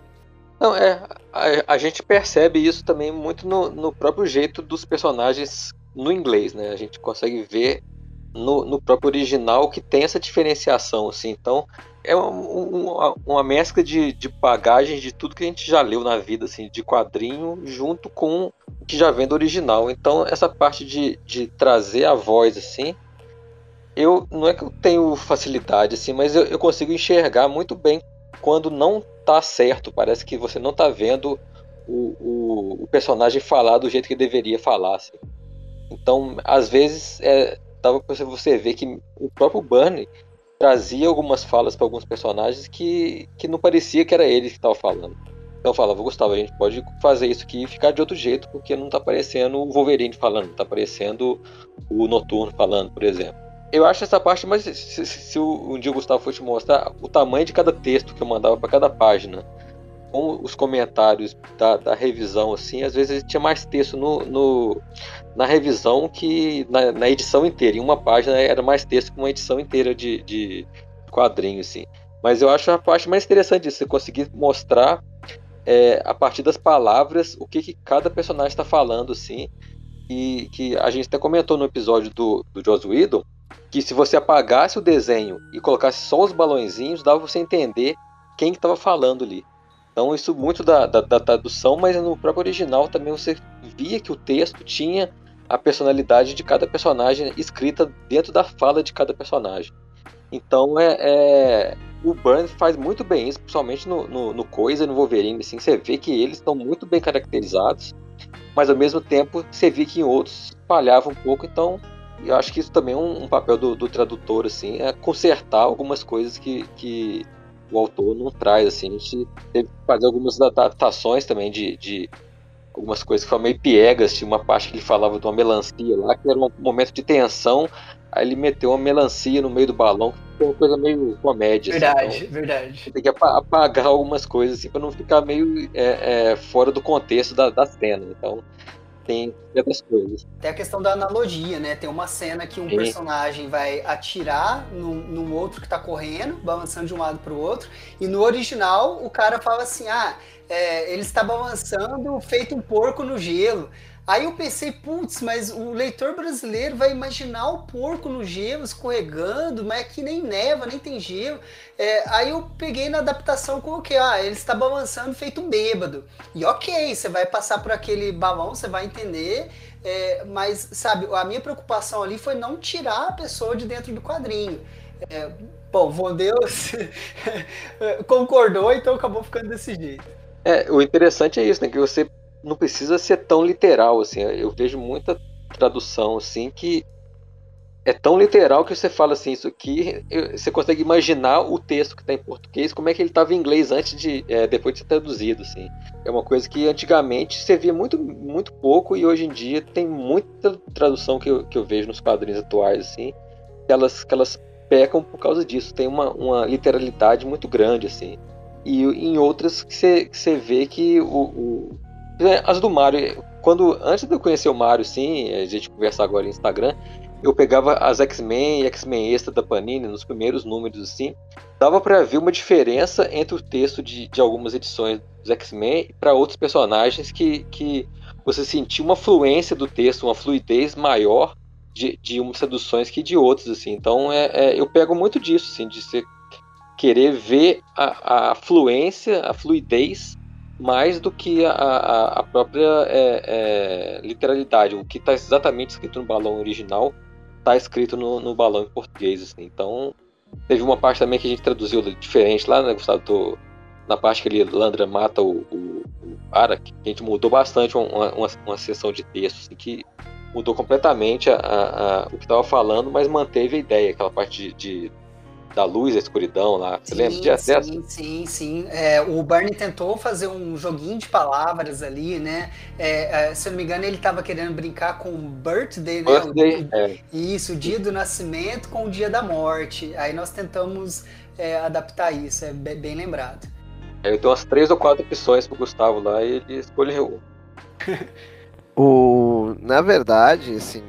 Não, é. A, a gente percebe isso também muito no, no, próprio jeito dos personagens no inglês, né? A gente consegue ver no, no próprio original que tem essa diferenciação, assim. Então, é uma, uma, mescla de, de de tudo que a gente já leu na vida, assim, de quadrinho, junto com o que já vem do original. Então, essa parte de, de trazer a voz, assim, eu não é que eu tenho facilidade, assim, mas eu, eu consigo enxergar muito bem quando não tá certo. Parece que você não tá vendo o, o, o personagem falar do jeito que deveria falar. Assim. Então, às vezes, é, dava pra você ver que o próprio Burnie trazia algumas falas para alguns personagens que, que não parecia que era ele que estava falando. Então eu falava, Gustavo, a gente pode fazer isso aqui e ficar de outro jeito, porque não tá parecendo o Wolverine falando, tá parecendo o Noturno falando, por exemplo eu acho essa parte, mas se, se, se um dia o Gustavo for te mostrar o tamanho de cada texto que eu mandava para cada página, com os comentários da, da, revisão, assim, às vezes tinha mais texto no, no na revisão que na, na, edição inteira. Em uma página era mais texto que uma edição inteira de, de quadrinho, assim. Mas eu acho a parte mais interessante disso, você conseguir mostrar é, a partir das palavras o que, que cada personagem está falando, assim. E que a gente até comentou no episódio do, do Joss Whedon, que se você apagasse o desenho e colocasse só os balãozinhos, dava você entender quem estava falando ali. Então isso muito da, da, da, tradução, mas no próprio original também você via que o texto tinha a personalidade de cada personagem escrita dentro da fala de cada personagem. Então é, é o Burns faz muito bem isso, principalmente no, no, no Coisa e no Wolverine. Assim, você vê que eles estão muito bem caracterizados, mas ao mesmo tempo você vê que em outros falhava um pouco, então e eu acho que isso também é um, um papel do, do, tradutor, assim, é consertar algumas coisas que, que o autor não traz, assim. A gente teve que fazer algumas adaptações também de, de algumas coisas que foram meio piegas. Tinha uma parte que ele falava de uma melancia lá, que era um momento de tensão. Aí ele meteu uma melancia no meio do balão, que foi uma coisa meio comédia. Verdade, assim, então, verdade. Tem que apagar algumas coisas, assim, para não ficar meio é, é, fora do contexto da, da cena. Então, tem outras coisas. Tem a questão da analogia, né? Tem uma cena que um personagem vai atirar num, num, outro que tá correndo, balançando de um lado pro outro, e no original o cara fala assim: ah, é, ele está balançando feito um porco no gelo. Aí eu pensei, putz, mas o leitor brasileiro vai imaginar o porco no gelo escorregando, mas aqui nem neva, nem tem gelo. É, aí eu peguei na adaptação com o que? Ah, ele está balançando feito bêbado. E ok, você vai passar por aquele balão, você vai entender. É, mas, sabe, a minha preocupação ali foi não tirar a pessoa de dentro do quadrinho. É, bom, Von Deus concordou, então acabou ficando desse jeito. É, o interessante é isso, né? Que você não precisa ser tão literal, assim. Eu vejo muita tradução, assim, que é tão literal que você fala assim, isso aqui, você consegue imaginar o texto que está em português, como é que ele estava em inglês antes de, é, depois de ser traduzido, assim. É uma coisa que antigamente você via muito, muito pouco e hoje em dia tem muita tradução que eu, que eu vejo nos quadrinhos atuais, assim, que elas, que elas pecam por causa disso. Tem uma, uma literalidade muito grande, assim. E em outras que você, que você vê que o, o as do Mario, quando antes de eu conhecer o Mario, sim, a gente conversar agora no Instagram, eu pegava as X-Men e X-Men Extra da Panini nos primeiros números, assim, dava para ver uma diferença entre o texto de, de algumas edições dos X-Men para outros personagens que, que você sentia uma fluência do texto, uma fluidez maior de, de umas traduções que de outras, assim. Então, é, é, eu pego muito disso, assim, de você querer ver a, a fluência, a fluidez mais do que a, a, a própria é, é, literalidade. O que está exatamente escrito no balão original está escrito no, no, balão em português. Assim. Então, teve uma parte também que a gente traduziu diferente lá, né, Gustavo? Na parte que ele, Landra mata o, o, o Ara, que a gente mudou bastante uma, uma, uma sessão de texto, assim, que mudou completamente a, a, a o que estava falando, mas manteve a ideia, aquela parte de, de da luz, da escuridão lá. Você sim, lembra de sim, dessa? sim, sim. É, o Barney tentou fazer um joguinho de palavras ali, né? É, é, se eu não me engano, ele estava querendo brincar com birthday, né? Birthday, o, é. Isso, o dia do nascimento com o dia da morte. Aí nós tentamos é, adaptar isso, é bem, bem lembrado. Eu tenho umas três ou quatro opções pro Gustavo lá e ele escolheu. O, na verdade, assim,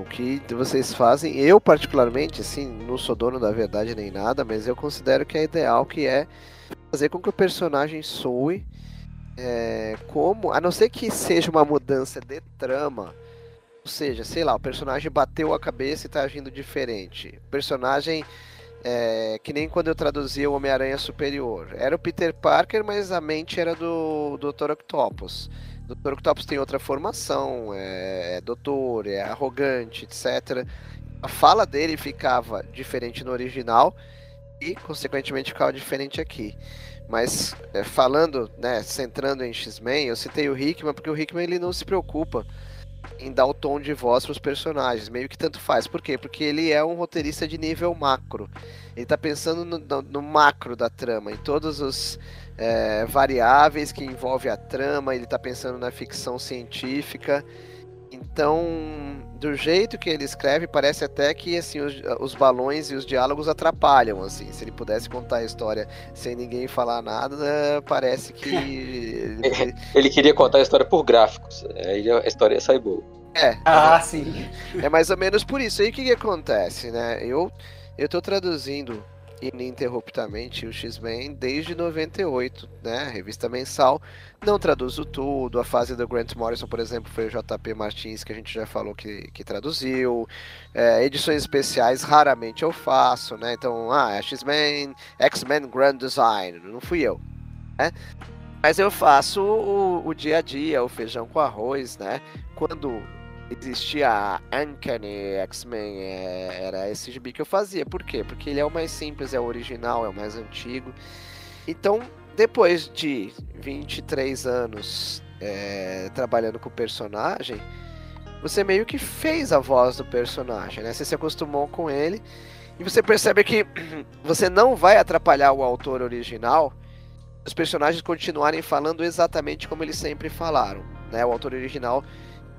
o que vocês fazem, eu particularmente, assim, não sou dono da verdade nem nada, mas eu considero que é ideal que é fazer com que o personagem soe é, como, a não ser que seja uma mudança de trama, ou seja, sei lá, o personagem bateu a cabeça e tá agindo diferente. O personagem é, que nem quando eu traduzia o Homem-Aranha Superior. Era o Peter Parker, mas a mente era do Dr. Octopus. Dr. Octopus tem outra formação, é, é doutor, é arrogante, etc. A fala dele ficava diferente no original e, consequentemente, ficava diferente aqui. Mas é, falando, né, centrando em X-Men, eu citei o Hickman porque o Hickman ele não se preocupa em dar o tom de voz para os personagens, meio que tanto faz. Por quê? Porque ele é um roteirista de nível macro. Ele está pensando no, no, no, macro da trama, em todos os é, variáveis que envolve a trama. Ele está pensando na ficção científica. Então, do jeito que ele escreve, parece até que assim os, os, balões e os diálogos atrapalham. Assim, se ele pudesse contar a história sem ninguém falar nada, parece que ele, ele queria contar a história por gráficos. Aí a história ia sair boa. É. Ah, sim. É mais ou menos por isso. Aí o que, que acontece, né? Eu eu tô traduzindo ininterruptamente o X-Men desde 98, né? Revista mensal. Não traduzo tudo. A fase do Grant Morrison, por exemplo, foi o JP Martins que a gente já falou que, que traduziu. É, edições especiais raramente eu faço, né? Então, ah, é X-Men, X-Men Grand Design, não fui eu, né? Mas eu faço o, o dia a dia, o feijão com arroz, né? Quando existia a Uncanny X-Men, é, era esse gibi que eu fazia. Por quê? Porque ele é o mais simples, é o original, é o mais antigo. Então, depois de 23 anos é, trabalhando com o personagem, você meio que fez a voz do personagem, né? Você se acostumou com ele e você percebe que você não vai atrapalhar o autor original os personagens continuarem falando exatamente como eles sempre falaram, né? O autor original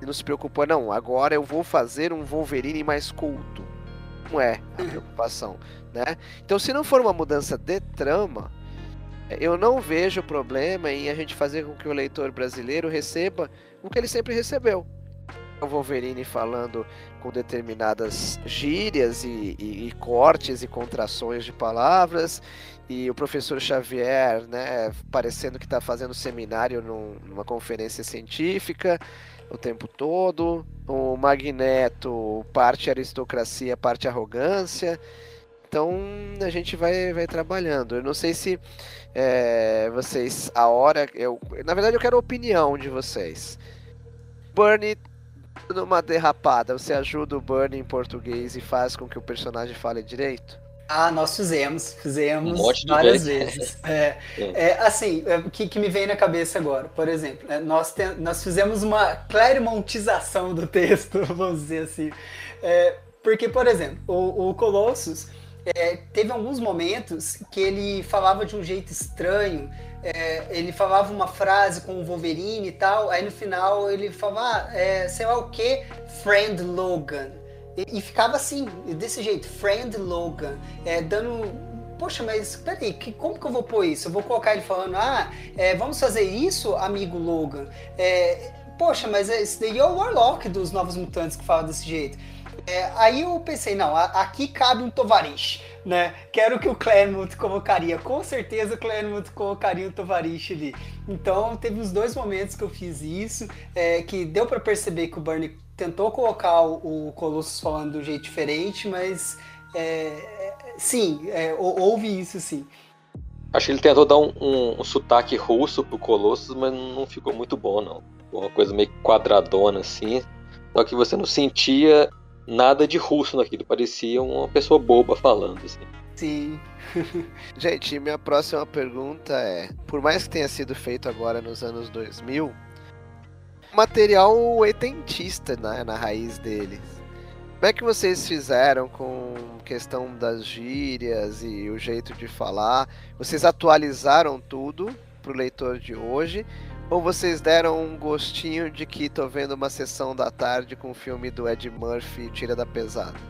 não se preocupou, não, agora eu vou fazer um Wolverine mais culto. Não é a preocupação, né? Então, se não for uma mudança de trama, eu não vejo problema em a gente fazer com que o leitor brasileiro receba o que ele sempre recebeu. O Wolverine falando com determinadas gírias e, e, e cortes e contrações de palavras, e o professor Xavier, né, parecendo que está fazendo seminário num, numa conferência científica, o tempo todo. O Magneto, parte aristocracia, parte arrogância. Então a gente vai, vai trabalhando. Eu não sei se é, vocês, a hora. Eu, na verdade, eu quero a opinião de vocês. Bernie, numa derrapada, você ajuda o Bernie em português e faz com que o personagem fale direito? Ah, nós fizemos, fizemos Um monte de várias vezes. vezes. É, é, assim, é, o que, que me vem na cabeça agora, por exemplo, né, nós, te- nós fizemos uma clarimontização do texto, vamos dizer assim. É, porque, por exemplo, o, o Colossus é, teve alguns momentos que ele falava de um jeito estranho, é, ele falava uma frase com o Wolverine e tal, aí no final ele falava, ah, é, sei lá o que, Friend Logan. E, e ficava assim, desse jeito, Friend Logan, é, dando. Poxa, mas peraí, que, como que eu vou pôr isso? Eu vou colocar ele falando, ah, é, vamos fazer isso, amigo Logan. É, poxa, mas esse daí é o Warlock dos Novos Mutantes que fala desse jeito. É, aí eu pensei, não, a- aqui cabe um Tovarish, né? Quero que o Claremont colocaria, com certeza o Claremont colocaria o Tovarish ali. Então teve os dois momentos que eu fiz isso, é, que deu pra perceber que o Bernie tentou colocar o, o Colossus falando de um jeito diferente, mas é, é, sim, é, hou- houve isso sim. Acho que ele tentou dar um, um- um sotaque russo pro Colossus, mas não ficou muito bom, não. Ficou uma coisa meio quadradona assim. Só que você não sentia nada de russo naquilo. Parecia uma pessoa boba falando, assim. Sim. Gente, minha próxima pergunta é: por mais que tenha sido feito agora nos anos 2000, material oitentista né, na raiz dele. Como é que vocês fizeram com questão das gírias e o jeito de falar? Vocês atualizaram tudo pro leitor de hoje? Ou vocês deram um gostinho de que tô vendo uma sessão da tarde com o filme do Ed Murphy Tira da Pesada?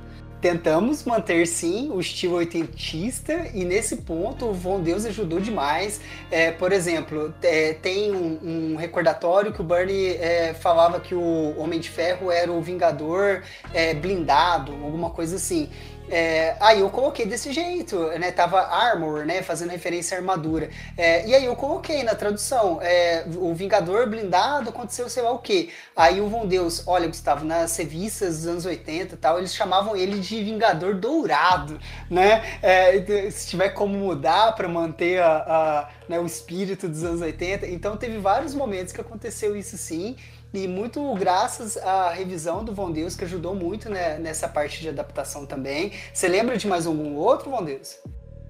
Tentamos manter sim o estilo oitentista e nesse ponto o Von Deus ajudou demais. É, por exemplo, é, tem um, um, recordatório que o Bernie é, falava que o Homem de Ferro era o Vingador é, blindado, alguma coisa assim. É, aí eu coloquei desse jeito, né? Tava armor, né? Fazendo referência à armadura. É, e aí eu coloquei na tradução, é, o Vingador blindado aconteceu sei lá o que. Aí o Von Deus, olha, Gustavo, nas revistas dos anos 80 e tal, eles chamavam ele de Vingador Dourado, né? É, se tiver como mudar para manter a, a, né, o espírito dos anos 80. Então teve vários momentos que aconteceu isso sim. E muito graças à revisão do Von Deus, que ajudou muito né, nessa parte de adaptação também. Você lembra de mais algum outro, Von Deus?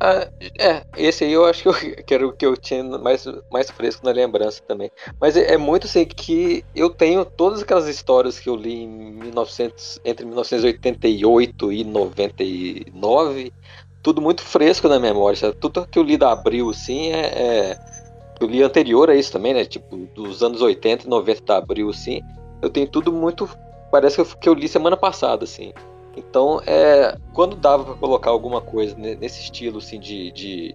Ah, é, esse aí eu acho que, eu, que era o que eu tinha mais, mais fresco na lembrança também. Mas é, é muito assim que eu tenho todas aquelas histórias que eu li em 1900, entre 1988 e 99, tudo muito fresco na memória. Sabe? Tudo que eu li da Abril, assim, é, é eu li anterior a isso também, né? Tipo, dos anos 80 e 90 de abril, assim. Eu tenho tudo muito. Parece que eu, que eu li semana passada, assim. Então, é, quando dava para colocar alguma coisa nesse estilo, assim, de. de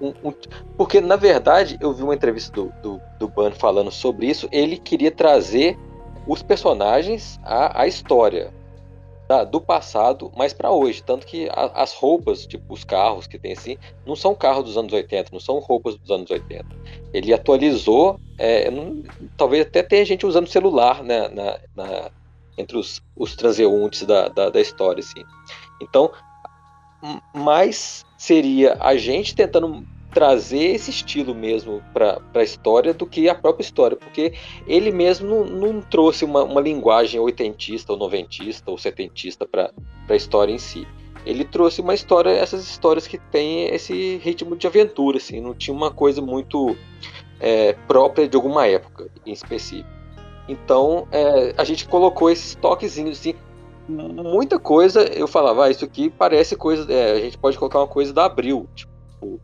um, um, porque, na verdade, eu vi uma entrevista do, do, do Ban falando sobre isso. Ele queria trazer os personagens à, à história da, do passado, mas para hoje. Tanto que a, as roupas, tipo os carros que tem assim, não são carros dos anos 80, não são roupas dos anos 80. Ele atualizou, é, não, talvez até tenha gente usando celular né, na, na, entre os, os transeuntes da, da, da história. Assim. Então, mais seria a gente tentando trazer esse estilo mesmo para a história do que a própria história, porque ele mesmo não, não trouxe uma, uma, linguagem oitentista, ou noventista, ou setentista para a história em si. Ele trouxe uma história, essas histórias que tem esse ritmo de aventura, assim, não tinha uma coisa muito é, própria de alguma época em específico. Então é, a gente colocou esses toquezinhos assim, muita coisa. Eu falava, ah, isso aqui parece coisa. É, a gente pode colocar uma coisa da Abril, tipo,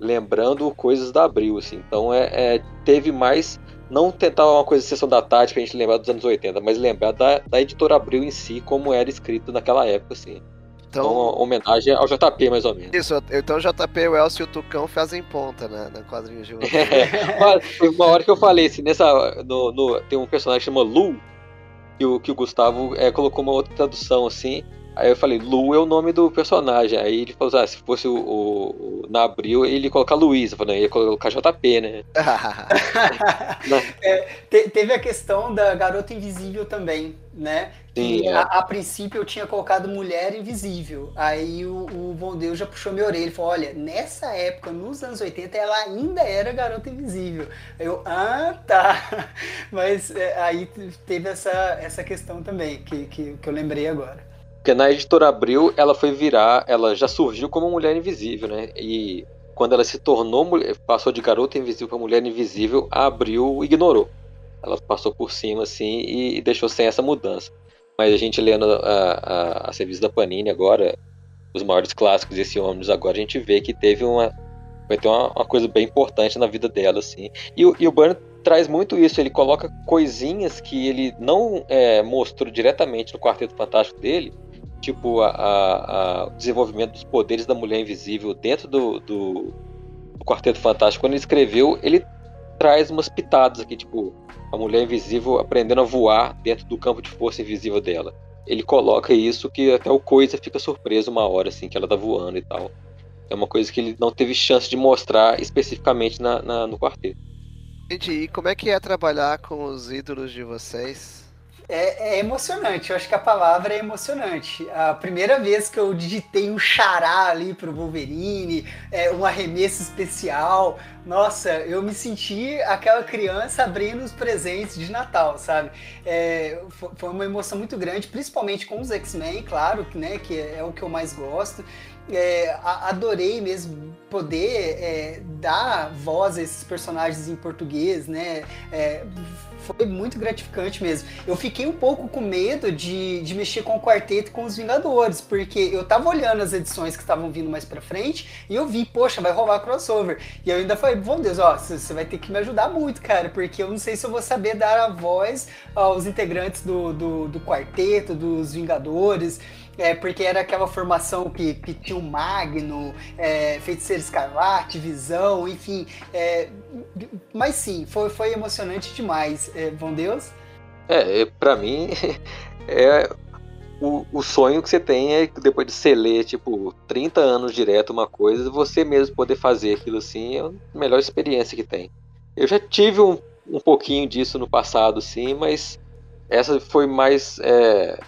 lembrando coisas da Abril, assim. Então é, é, teve mais não tentar uma coisa de sessão da tarde pra gente lembrar dos anos 80, mas lembrar da, da editora Abril em si, como era escrito naquela época, assim. Então, então homenagem ao JP, mais ou menos. Isso, então o JP, o Elcio e o Tucão fazem ponta, né? Na quadrinha de é, uma hora que eu falei assim, nessa. No, no, tem um personagem que chama Lu, que o, que o Gustavo é, colocou uma outra tradução assim. Aí eu falei, Lu é o nome do personagem. Aí ele falou, ah, se fosse o, o, o na Abril, ele ia colocar Luiz. Eu falei, ia colocar JP, né? é, te, teve a questão da Garota Invisível também, né? Sim, é. a, a, princípio eu tinha colocado Mulher Invisível. Aí o, o Bom Deus já puxou meu orelha e falou: olha, nessa época, nos anos 80, ela ainda era Garota Invisível. Eu, ah, tá. Mas é, aí teve essa, essa questão também, que, que, que eu lembrei agora. Porque na editora Abril, ela foi virar, ela já surgiu como Mulher Invisível, né? E quando ela se tornou, passou de garota invisível para mulher invisível, a Abril ignorou. Ela passou por cima, assim, e deixou sem essa mudança. Mas a gente lendo a, a, a serviço da Panini agora, os maiores clássicos desse ônibus agora, a gente vê que teve uma. Vai ter uma, uma coisa bem importante na vida dela, assim. E, e o Burn traz muito isso, ele coloca coisinhas que ele não é, mostrou diretamente no Quarteto Fantástico dele, tipo a, a, a, o desenvolvimento dos poderes da mulher invisível dentro do, do, do, Quarteto Fantástico. Quando ele escreveu, ele traz umas pitadas aqui, tipo a mulher invisível aprendendo a voar dentro do campo de força invisível dela. Ele coloca isso que até o Coisa fica surpreso uma hora assim que ela tá voando e tal. É uma coisa que ele não teve chance de mostrar especificamente na, na no quarteto. Gente, e como é que é trabalhar com os ídolos de vocês? É, é, emocionante, eu acho que a palavra é emocionante. A primeira vez que eu digitei um xará ali pro Wolverine, é, um arremesso especial, nossa, eu me senti aquela criança abrindo os presentes de Natal, sabe? É, foi uma emoção muito grande, principalmente com os X-Men, claro, né, que é o que eu mais gosto. é, adorei mesmo poder é, dar voz a esses personagens em português, né? É, foi muito gratificante mesmo. Eu fiquei um pouco com medo de, de mexer com o quarteto com os Vingadores, porque eu tava olhando as edições que estavam vindo mais pra frente e eu vi, poxa, vai rolar crossover. E eu ainda falei, bom Deus, ó, você vai ter que me ajudar muito, cara, porque eu não sei se eu vou saber dar a voz aos integrantes do, do, do quarteto, dos Vingadores. É, porque era aquela formação que, que tinha o Magno, é, Feiticeiro Escarlate, Visão, enfim. É, mas sim, foi, foi emocionante demais. É, bom Deus? É, é para mim, é o, o sonho que você tem é depois de você ler, tipo, 30 anos direto uma coisa, você mesmo poder fazer aquilo assim é a melhor experiência que tem. Eu já tive um, um pouquinho disso no passado, sim, mas essa foi mais é,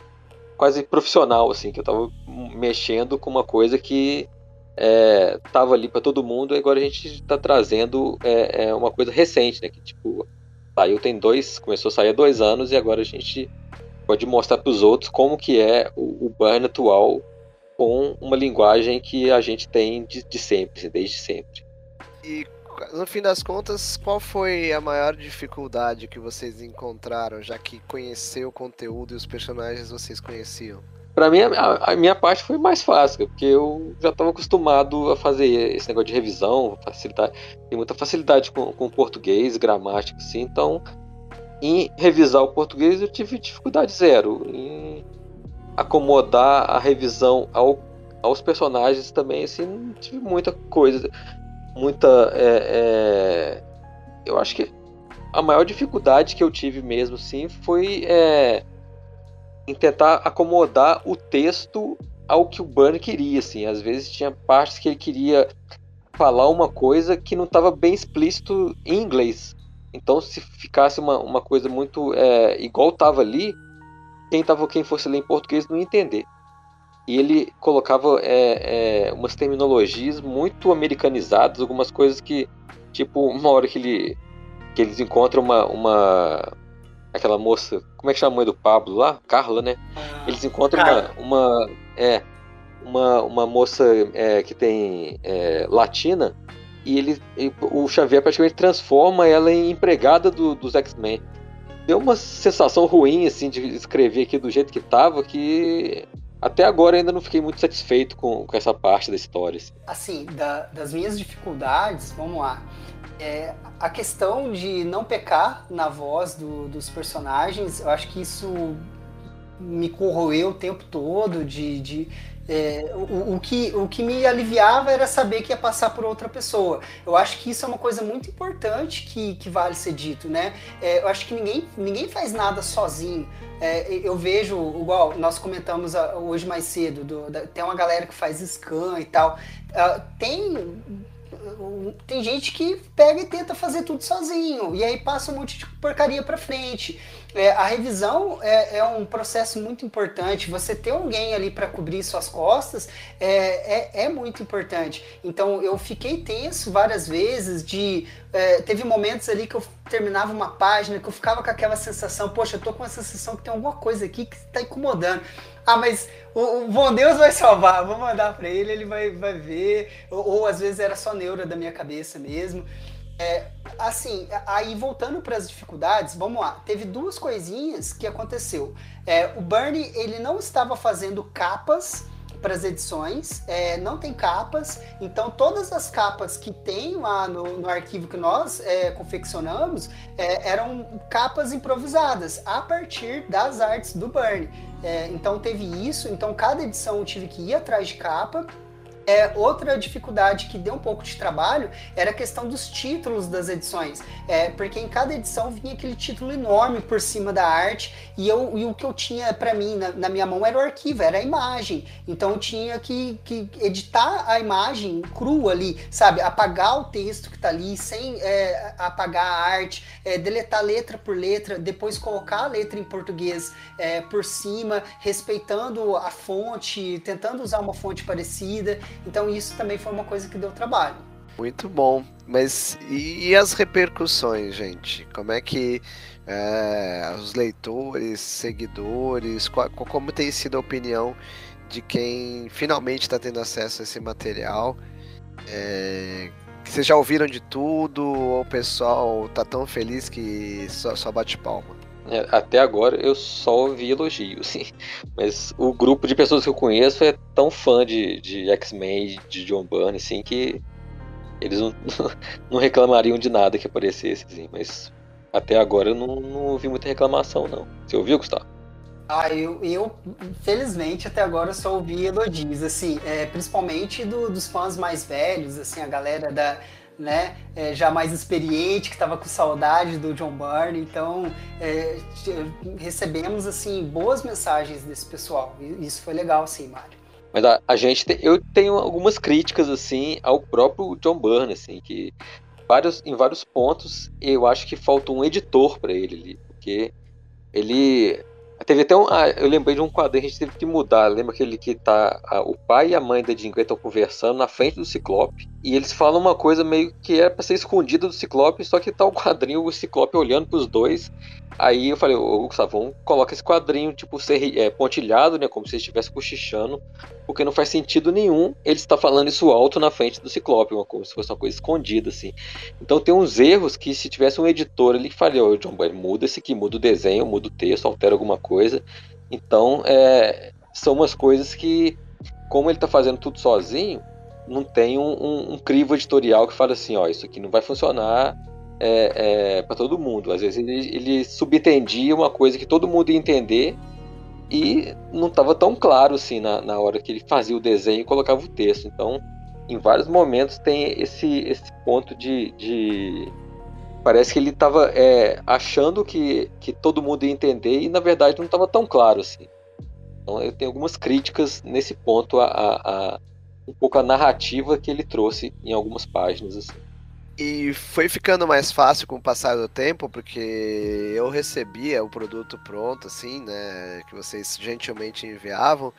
quase profissional, assim, que eu tava mexendo com uma coisa que é, tava ali para todo mundo, e agora a gente está trazendo é, é, uma coisa recente, né? Que tipo, saiu tem dois, começou a sair há dois anos e agora a gente pode mostrar para os outros como que é o, o Burn atual com uma linguagem que a gente tem de, de sempre, desde sempre. E no fim das contas, qual foi a maior dificuldade que vocês encontraram, já que conhecer o conteúdo e os personagens vocês conheciam? Para mim, a, a, minha parte foi mais fácil, porque eu já estava acostumado a fazer esse negócio de revisão, facilidade, tem muita facilidade com, com português, gramática, assim, então em revisar o português eu tive dificuldade zero. Em acomodar a revisão ao, aos personagens também, assim, não tive muita coisa muita. É, é, eu acho que a maior dificuldade que eu tive mesmo, sim, foi é, em tentar acomodar o texto ao que o Burn queria, assim. Às vezes tinha partes que ele queria falar uma coisa que não estava bem explícito em inglês. Então, se ficasse uma, uma coisa muito é, igual estava ali, quem, tava, quem fosse ler em português não ia entender e ele colocava é, é, umas terminologias muito americanizadas, algumas coisas que, tipo, uma hora que, ele, que eles encontram uma, uma. Aquela moça. Como é que chama a mãe do Pablo lá? Carla, né? Ah, eles encontram uma, uma. É. Uma, uma moça é, que tem é, latina e ele, o Xavier praticamente transforma ela em empregada do, dos X-Men. Deu uma sensação ruim assim de escrever aqui do jeito que tava que até agora ainda não fiquei muito satisfeito com, com essa parte da história. Assim, assim da, das minhas dificuldades, vamos lá. É, a questão de não pecar na voz do, dos personagens, eu acho que isso me corroeu o tempo todo, de, de é, o, o, que, o que me aliviava era saber que ia passar por outra pessoa. Eu acho que isso é uma coisa muito importante que, que vale ser dito, né? É, eu acho que ninguém, ninguém faz nada sozinho. É, eu vejo, igual nós comentamos hoje mais cedo, do, da, tem uma galera que faz scan e tal. Uh, tem tem gente que pega e tenta fazer tudo sozinho e aí passa um monte de porcaria para frente. É, a revisão é, é, um processo muito importante. Você ter alguém ali para cobrir suas costas é, é, é, muito importante. Então eu fiquei tenso várias vezes de é, teve momentos ali que eu terminava uma página que eu ficava com aquela sensação, poxa, eu tô com a sensação que tem alguma coisa aqui que está incomodando. Ah, mas o, o, bom Deus vai salvar, vou mandar para ele, ele vai, vai ver. Ou, ou, às vezes era só neura da minha cabeça mesmo. É, assim, aí voltando para as dificuldades, vamos lá. Teve duas coisinhas que aconteceu. É, o Bernie ele não estava fazendo capas para as edições, é, não tem capas, então todas as capas que tem lá no, no arquivo que nós é, confeccionamos é, eram capas improvisadas a partir das artes do Burn. É, então teve isso, então cada edição eu tive que ir atrás de capa é, outra dificuldade que deu um pouco de trabalho era a questão dos títulos das edições, é, porque em cada edição vinha aquele título enorme por cima da arte e, eu, e o que eu tinha para mim na, na, minha mão era o arquivo, era a imagem. Então eu tinha que, que editar a imagem crua ali, sabe? Apagar o texto que está ali sem é, apagar a arte, é, deletar letra por letra, depois colocar a letra em português é, por cima, respeitando a fonte, tentando usar uma fonte parecida. Então isso também foi uma coisa que deu trabalho. Muito bom. Mas e as repercussões, gente? Como é que é, os leitores, seguidores, qual, como tem sido a opinião de quem finalmente está tendo acesso a esse material. É, vocês já ouviram de tudo? Ou o pessoal tá tão feliz que só, só bate palma? É, até agora eu só ouvi elogios. Mas o grupo de pessoas que eu conheço é tão fã de, de X-Men de John Byrne, assim, que eles não, não reclamariam de nada que aparecesse, assim. Mas até agora eu não, não ouvi muita reclamação, não. Você ouviu, Gustavo? Ah, eu, eu felizmente até agora só ouvi elogios, assim, é, principalmente do, dos fãs mais velhos, assim, a galera da, né, é, já mais experiente, que estava com saudade do John Byrne, então é, recebemos, assim, boas mensagens desse pessoal, e isso foi legal, assim, Mário. Mas a, a gente, te, eu tenho algumas críticas, assim, ao próprio John Byrne, assim, que vários, em vários pontos eu acho que falta um editor para ele ali, porque ele Teve até um. Ah, eu lembrei de um quadrinho que a gente teve que mudar. Lembra aquele que tá. A, o pai e a mãe da Jean Grey estão conversando na frente do Ciclope. E eles falam uma coisa meio que era pra ser escondida do Ciclope, só que tá o quadrinho, o Ciclope olhando pros dois. Aí eu falei, ô Gustavo, vamos colocar esse quadrinho, tipo, ser é, pontilhado, né? Como se estivesse cochichando. Porque não faz sentido nenhum ele estar falando isso alto na frente do Ciclope, uma, como se fosse uma coisa escondida, assim. Então tem uns erros que se tivesse um editor ali que faria, ô John Boy, muda esse aqui, muda o desenho, muda o texto, altera alguma coisa. Então, é, são umas coisas que, como ele está fazendo tudo sozinho, não tem um, um, um crivo editorial que fala assim, ó, isso aqui não vai funcionar é, é, para todo mundo. Às vezes ele, ele subentendia uma coisa que todo mundo ia entender e não estava tão claro assim na, na hora que ele fazia o desenho e colocava o texto. Então, em vários momentos tem esse, esse ponto de, de... parece que ele estava é, achando que, que todo mundo ia entender e na verdade não estava tão claro assim. Então eu tenho algumas críticas nesse ponto a, a, a, um pouco a narrativa que ele trouxe em algumas páginas assim. E foi ficando mais fácil com o passar do tempo, porque eu recebia o produto pronto, assim, né? Que vocês gentilmente enviavam.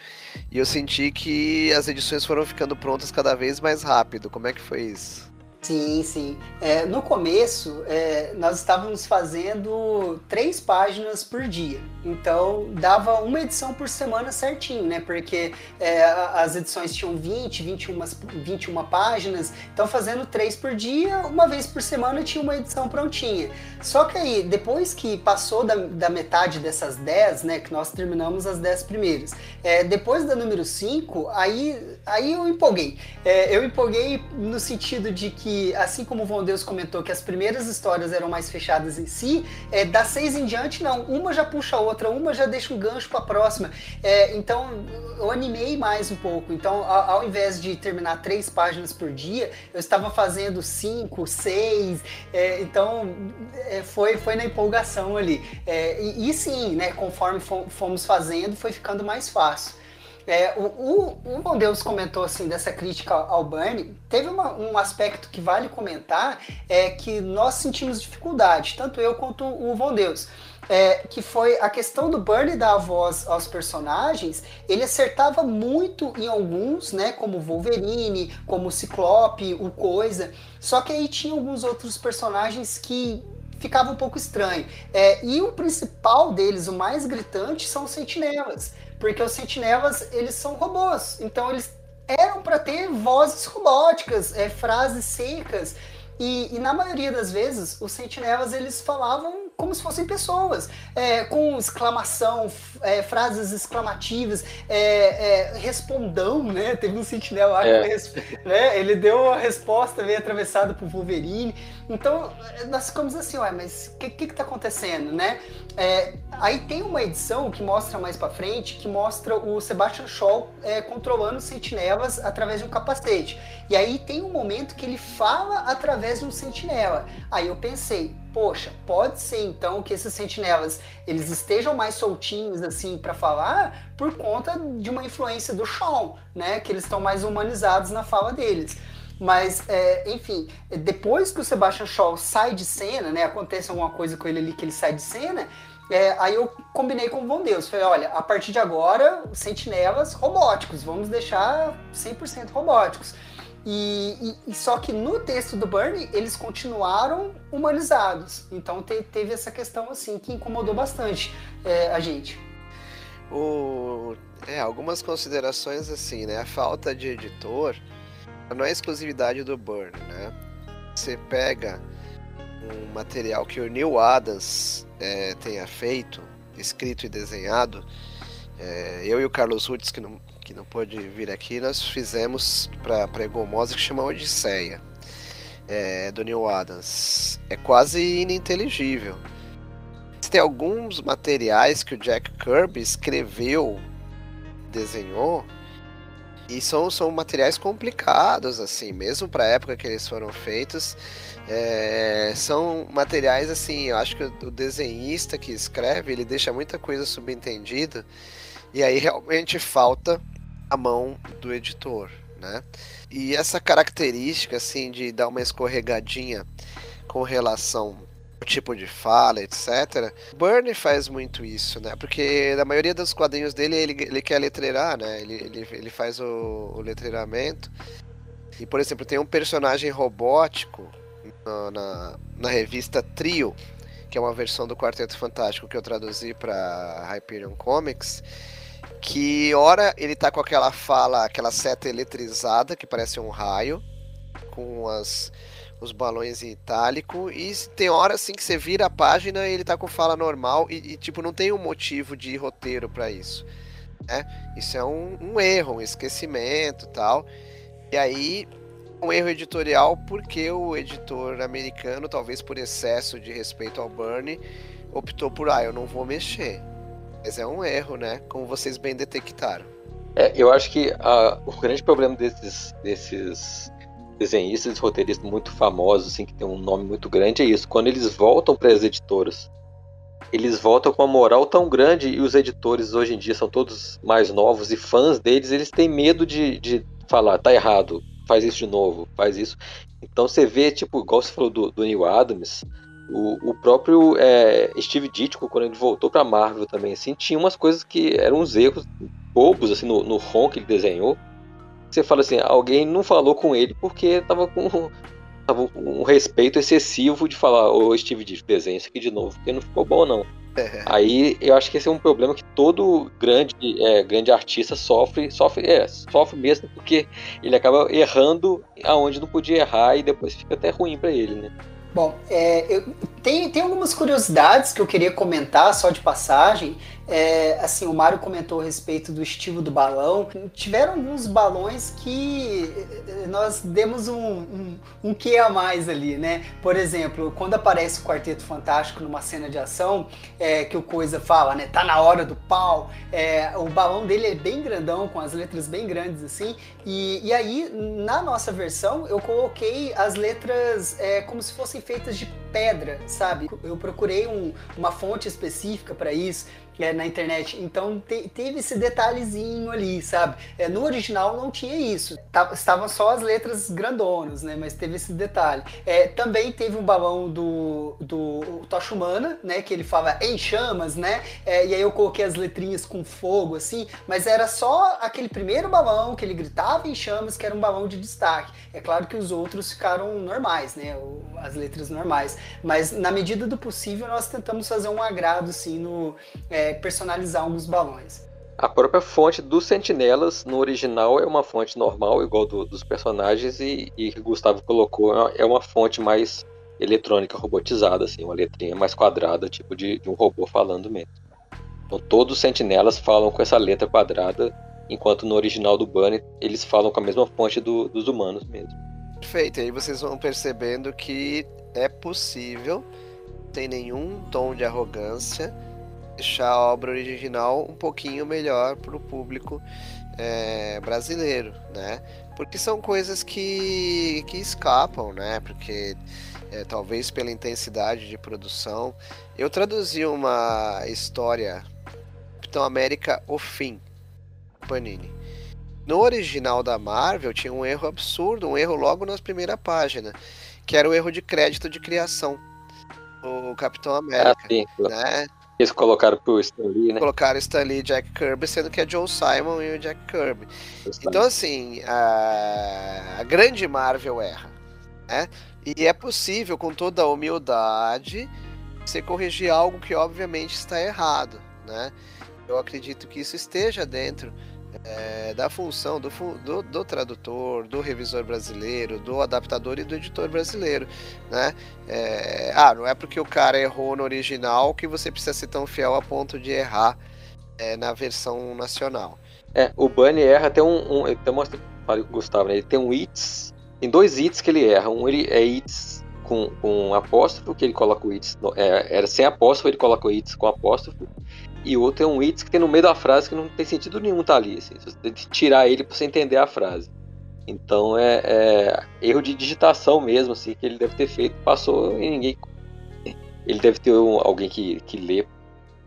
E eu senti que as edições foram ficando prontas cada vez mais rápido. Como é que foi isso? Sim, sim. É, no começo, é, nós estávamos fazendo três páginas por dia. Então, dava uma edição por semana certinho, né? Porque é, as edições tinham 20, 21, 21 páginas. Então, fazendo três por dia, uma vez por semana tinha uma edição prontinha. Só que aí, depois que passou da, da metade dessas 10, né? Que nós terminamos as 10 primeiras. É, depois da número 5, aí, aí eu empolguei. É, eu empolguei no sentido de que assim como o Von Deus comentou que as primeiras histórias eram mais fechadas em si, é, das seis em diante, não. Uma já puxa a outra, uma já deixa um gancho para a próxima. É, então, eu animei mais um pouco. Então, ao, ao, invés de terminar três páginas por dia, eu estava fazendo cinco, seis. É, então, é, foi, foi na empolgação ali. É, e, e, sim, né, conforme fomos fazendo, foi ficando mais fácil. É, o, o, o Deus comentou assim dessa crítica ao Bernie. Teve uma, um aspecto que vale comentar é que nós sentimos dificuldade, tanto eu quanto o Von Deus. É, que foi a questão do Bernie dar a voz aos personagens, ele acertava muito em alguns, né, como Wolverine, como Ciclope, o Coisa, só que aí tinha alguns outros personagens que ficava um pouco estranho. É, e o principal deles, o mais gritante, são os sentinelas porque os sentinelas eles são robôs, então eles eram para ter vozes robóticas, é, frases secas. E, e, na maioria das vezes, os sentinelas eles falavam como se fossem pessoas, é, com exclamação, é, frases exclamativas, é, é respondão, né? Teve um sentinela lá é. né? ele deu a resposta meio atravessada por Wolverine. Então, nós ficamos assim, ué, mas o que, que, que tá acontecendo, né? É, aí tem uma edição que mostra mais para frente, que mostra o Sebastian Shaw controlando os sentinelas através de um capacete. E aí tem um momento que ele fala através de um sentinela. Aí eu pensei, poxa, pode ser então que esses sentinelas eles estejam mais soltinhos assim para falar por conta de uma influência do Shaw, né? Que eles estão mais humanizados na fala deles. Mas, é, enfim, depois que o Sebastian Shaw sai de cena, né? Acontece alguma coisa com ele ali que ele sai de cena. É, aí eu combinei com o Von Deus. Falei, olha, a partir de agora, sentinelas robóticos. Vamos deixar 100% robóticos. E, e, e, só que no texto do Bernie eles continuaram humanizados. Então te, teve essa questão assim que incomodou bastante é, a gente. O, é, algumas considerações assim, né? A falta de editor não é exclusividade do Burn, né? Você pega um material que o Neil Adams é, tenha feito, escrito e desenhado, é, eu e o Carlos Rutz, que não, que não pôde vir aqui, nós fizemos para a Egomosa que chama Odisseia, é, do Neil Adams. É quase ininteligível. Tem alguns materiais que o Jack Kirby escreveu, desenhou, e são, são materiais complicados, assim, mesmo para a época que eles foram feitos. É, são materiais assim, eu acho que o desenhista que escreve, ele deixa muita coisa subentendida, e aí realmente falta a mão do editor, né? E essa característica assim de dar uma escorregadinha com relação ao tipo de fala, etc. Burnie faz muito isso, né? Porque na maioria dos quadrinhos dele ele, ele quer letreirar, né? Ele, ele, ele faz o, o letreiramento. E, por exemplo, tem um personagem robótico na, na, na, revista Trio, que é uma versão do Quarteto Fantástico que eu traduzi para Hyperion Comics, que ora ele tá com aquela fala, aquela seta eletrizada que parece um raio, com as os balões em itálico, e tem hora assim que você vira a página e ele tá com fala normal e, e tipo não tem um motivo de roteiro para isso. Né? Isso é um, um erro, um esquecimento, tal. E aí um erro editorial porque o editor americano, talvez por excesso de respeito ao Bernie, optou por ah, eu não vou mexer. Mas é um erro, né? Como vocês bem detectaram. É, eu acho que a, o grande problema desses, desses desenhistas e roteiristas muito famosos, assim, que tem um nome muito grande, é isso. Quando eles voltam para as editoras, eles voltam com uma moral tão grande e os editores hoje em dia são todos mais novos e fãs deles, eles têm medo de, de falar, tá errado, faz isso de novo, faz isso. Então você vê, tipo, igual você falou do, do Neil Adams, o, o próprio é, Steve Ditko, quando ele voltou pra Marvel também, assim, tinha umas coisas que eram uns erros bobos, assim, no, no ROM que ele desenhou. Você fala assim, alguém não falou com ele porque tava com, tava com um respeito excessivo de falar, ô Steve Ditko, desenha isso aqui de novo, porque não ficou bom não. É. Aí eu acho que esse é um problema que todo grande, é, grande artista sofre, sofre, é, sofre mesmo porque ele acaba errando aonde não podia errar e depois fica até ruim para ele, né? Bom, é, eu, tem, tem algumas curiosidades que eu queria comentar só de passagem. É, assim, o Mário comentou a respeito do estilo do balão. Tiveram alguns balões que eh, nós demos um, um, um que a mais ali, né? Por exemplo, quando aparece o Quarteto Fantástico numa cena de ação, é, que o Coisa fala, né? Tá na hora do pau. É, o balão dele é bem grandão, com as letras bem grandes assim. E, e aí, na nossa versão, eu coloquei as letras é, como se fossem feitas de pedra, sabe? Eu procurei um, uma fonte específica para isso é, na internet. Então te, teve esse detalhezinho ali, sabe? É, no original não tinha isso. Tava, estavam só as letras grandonas, né? Mas teve esse detalhe. É, também teve um balão do, do Tocha né? Que ele fala em chamas, né? É, e aí eu coloquei as letrinhas com fogo, assim. Mas era só aquele primeiro balão que ele gritava em chamas, que era um balão de destaque. É claro que os outros ficaram normais, né? As letras normais. Mas na medida do possível nós tentamos fazer um agrado, assim, no... É, personalizar alguns balões. A própria fonte dos sentinelas no original é uma fonte normal, igual do, dos personagens, e, e que Gustavo colocou é uma fonte mais eletrônica, robotizada, assim, uma letrinha mais quadrada, tipo de, de um robô falando mesmo. Então todos os sentinelas falam com essa letra quadrada, enquanto no original do Bunny eles falam com a mesma fonte do, dos humanos mesmo. Perfeito, aí vocês vão percebendo que é possível, sem nenhum tom de arrogância, deixar a obra original um pouquinho melhor para o público é, brasileiro, né? Porque são coisas que, que escapam, né? Porque é, talvez pela intensidade de produção. Eu traduzi uma história Capitão América O Fim, Panini. No original da Marvel tinha um erro absurdo, um erro logo na primeira página, que era o erro de crédito de criação. O Capitão América, ah, né? Eles colocaram pro Stan Lee, né? Colocaram Stan Lee e Jack Kirby, sendo que é Joe Simon e o Jack Kirby. Então, assim, a, a grande Marvel erra, né? E é possível, com toda a humildade, você corrigir algo que obviamente está errado, né? eu acredito que isso esteja dentro é, da função do, do, do, tradutor, do revisor brasileiro, do adaptador e do editor brasileiro, né? É, ah, não é porque o cara errou no original que você precisa ser tão fiel a ponto de errar é, na versão nacional. É, o Bunny erra até um, um até mostra, com o Gustavo, né? Ele tem um its, tem dois its que ele erra, um ele é its com, com apóstrofo, que ele coloca o its, é, era sem apóstrofo, ele coloca o its com apóstrofo, e outro é um its que tem no meio da frase que não tem sentido nenhum tá ali. Assim, você tem que tirar ele para você entender a frase. Então é, é, erro de digitação mesmo, assim, que ele deve ter feito, passou e ninguém. Ele deve ter um, alguém que, que lê,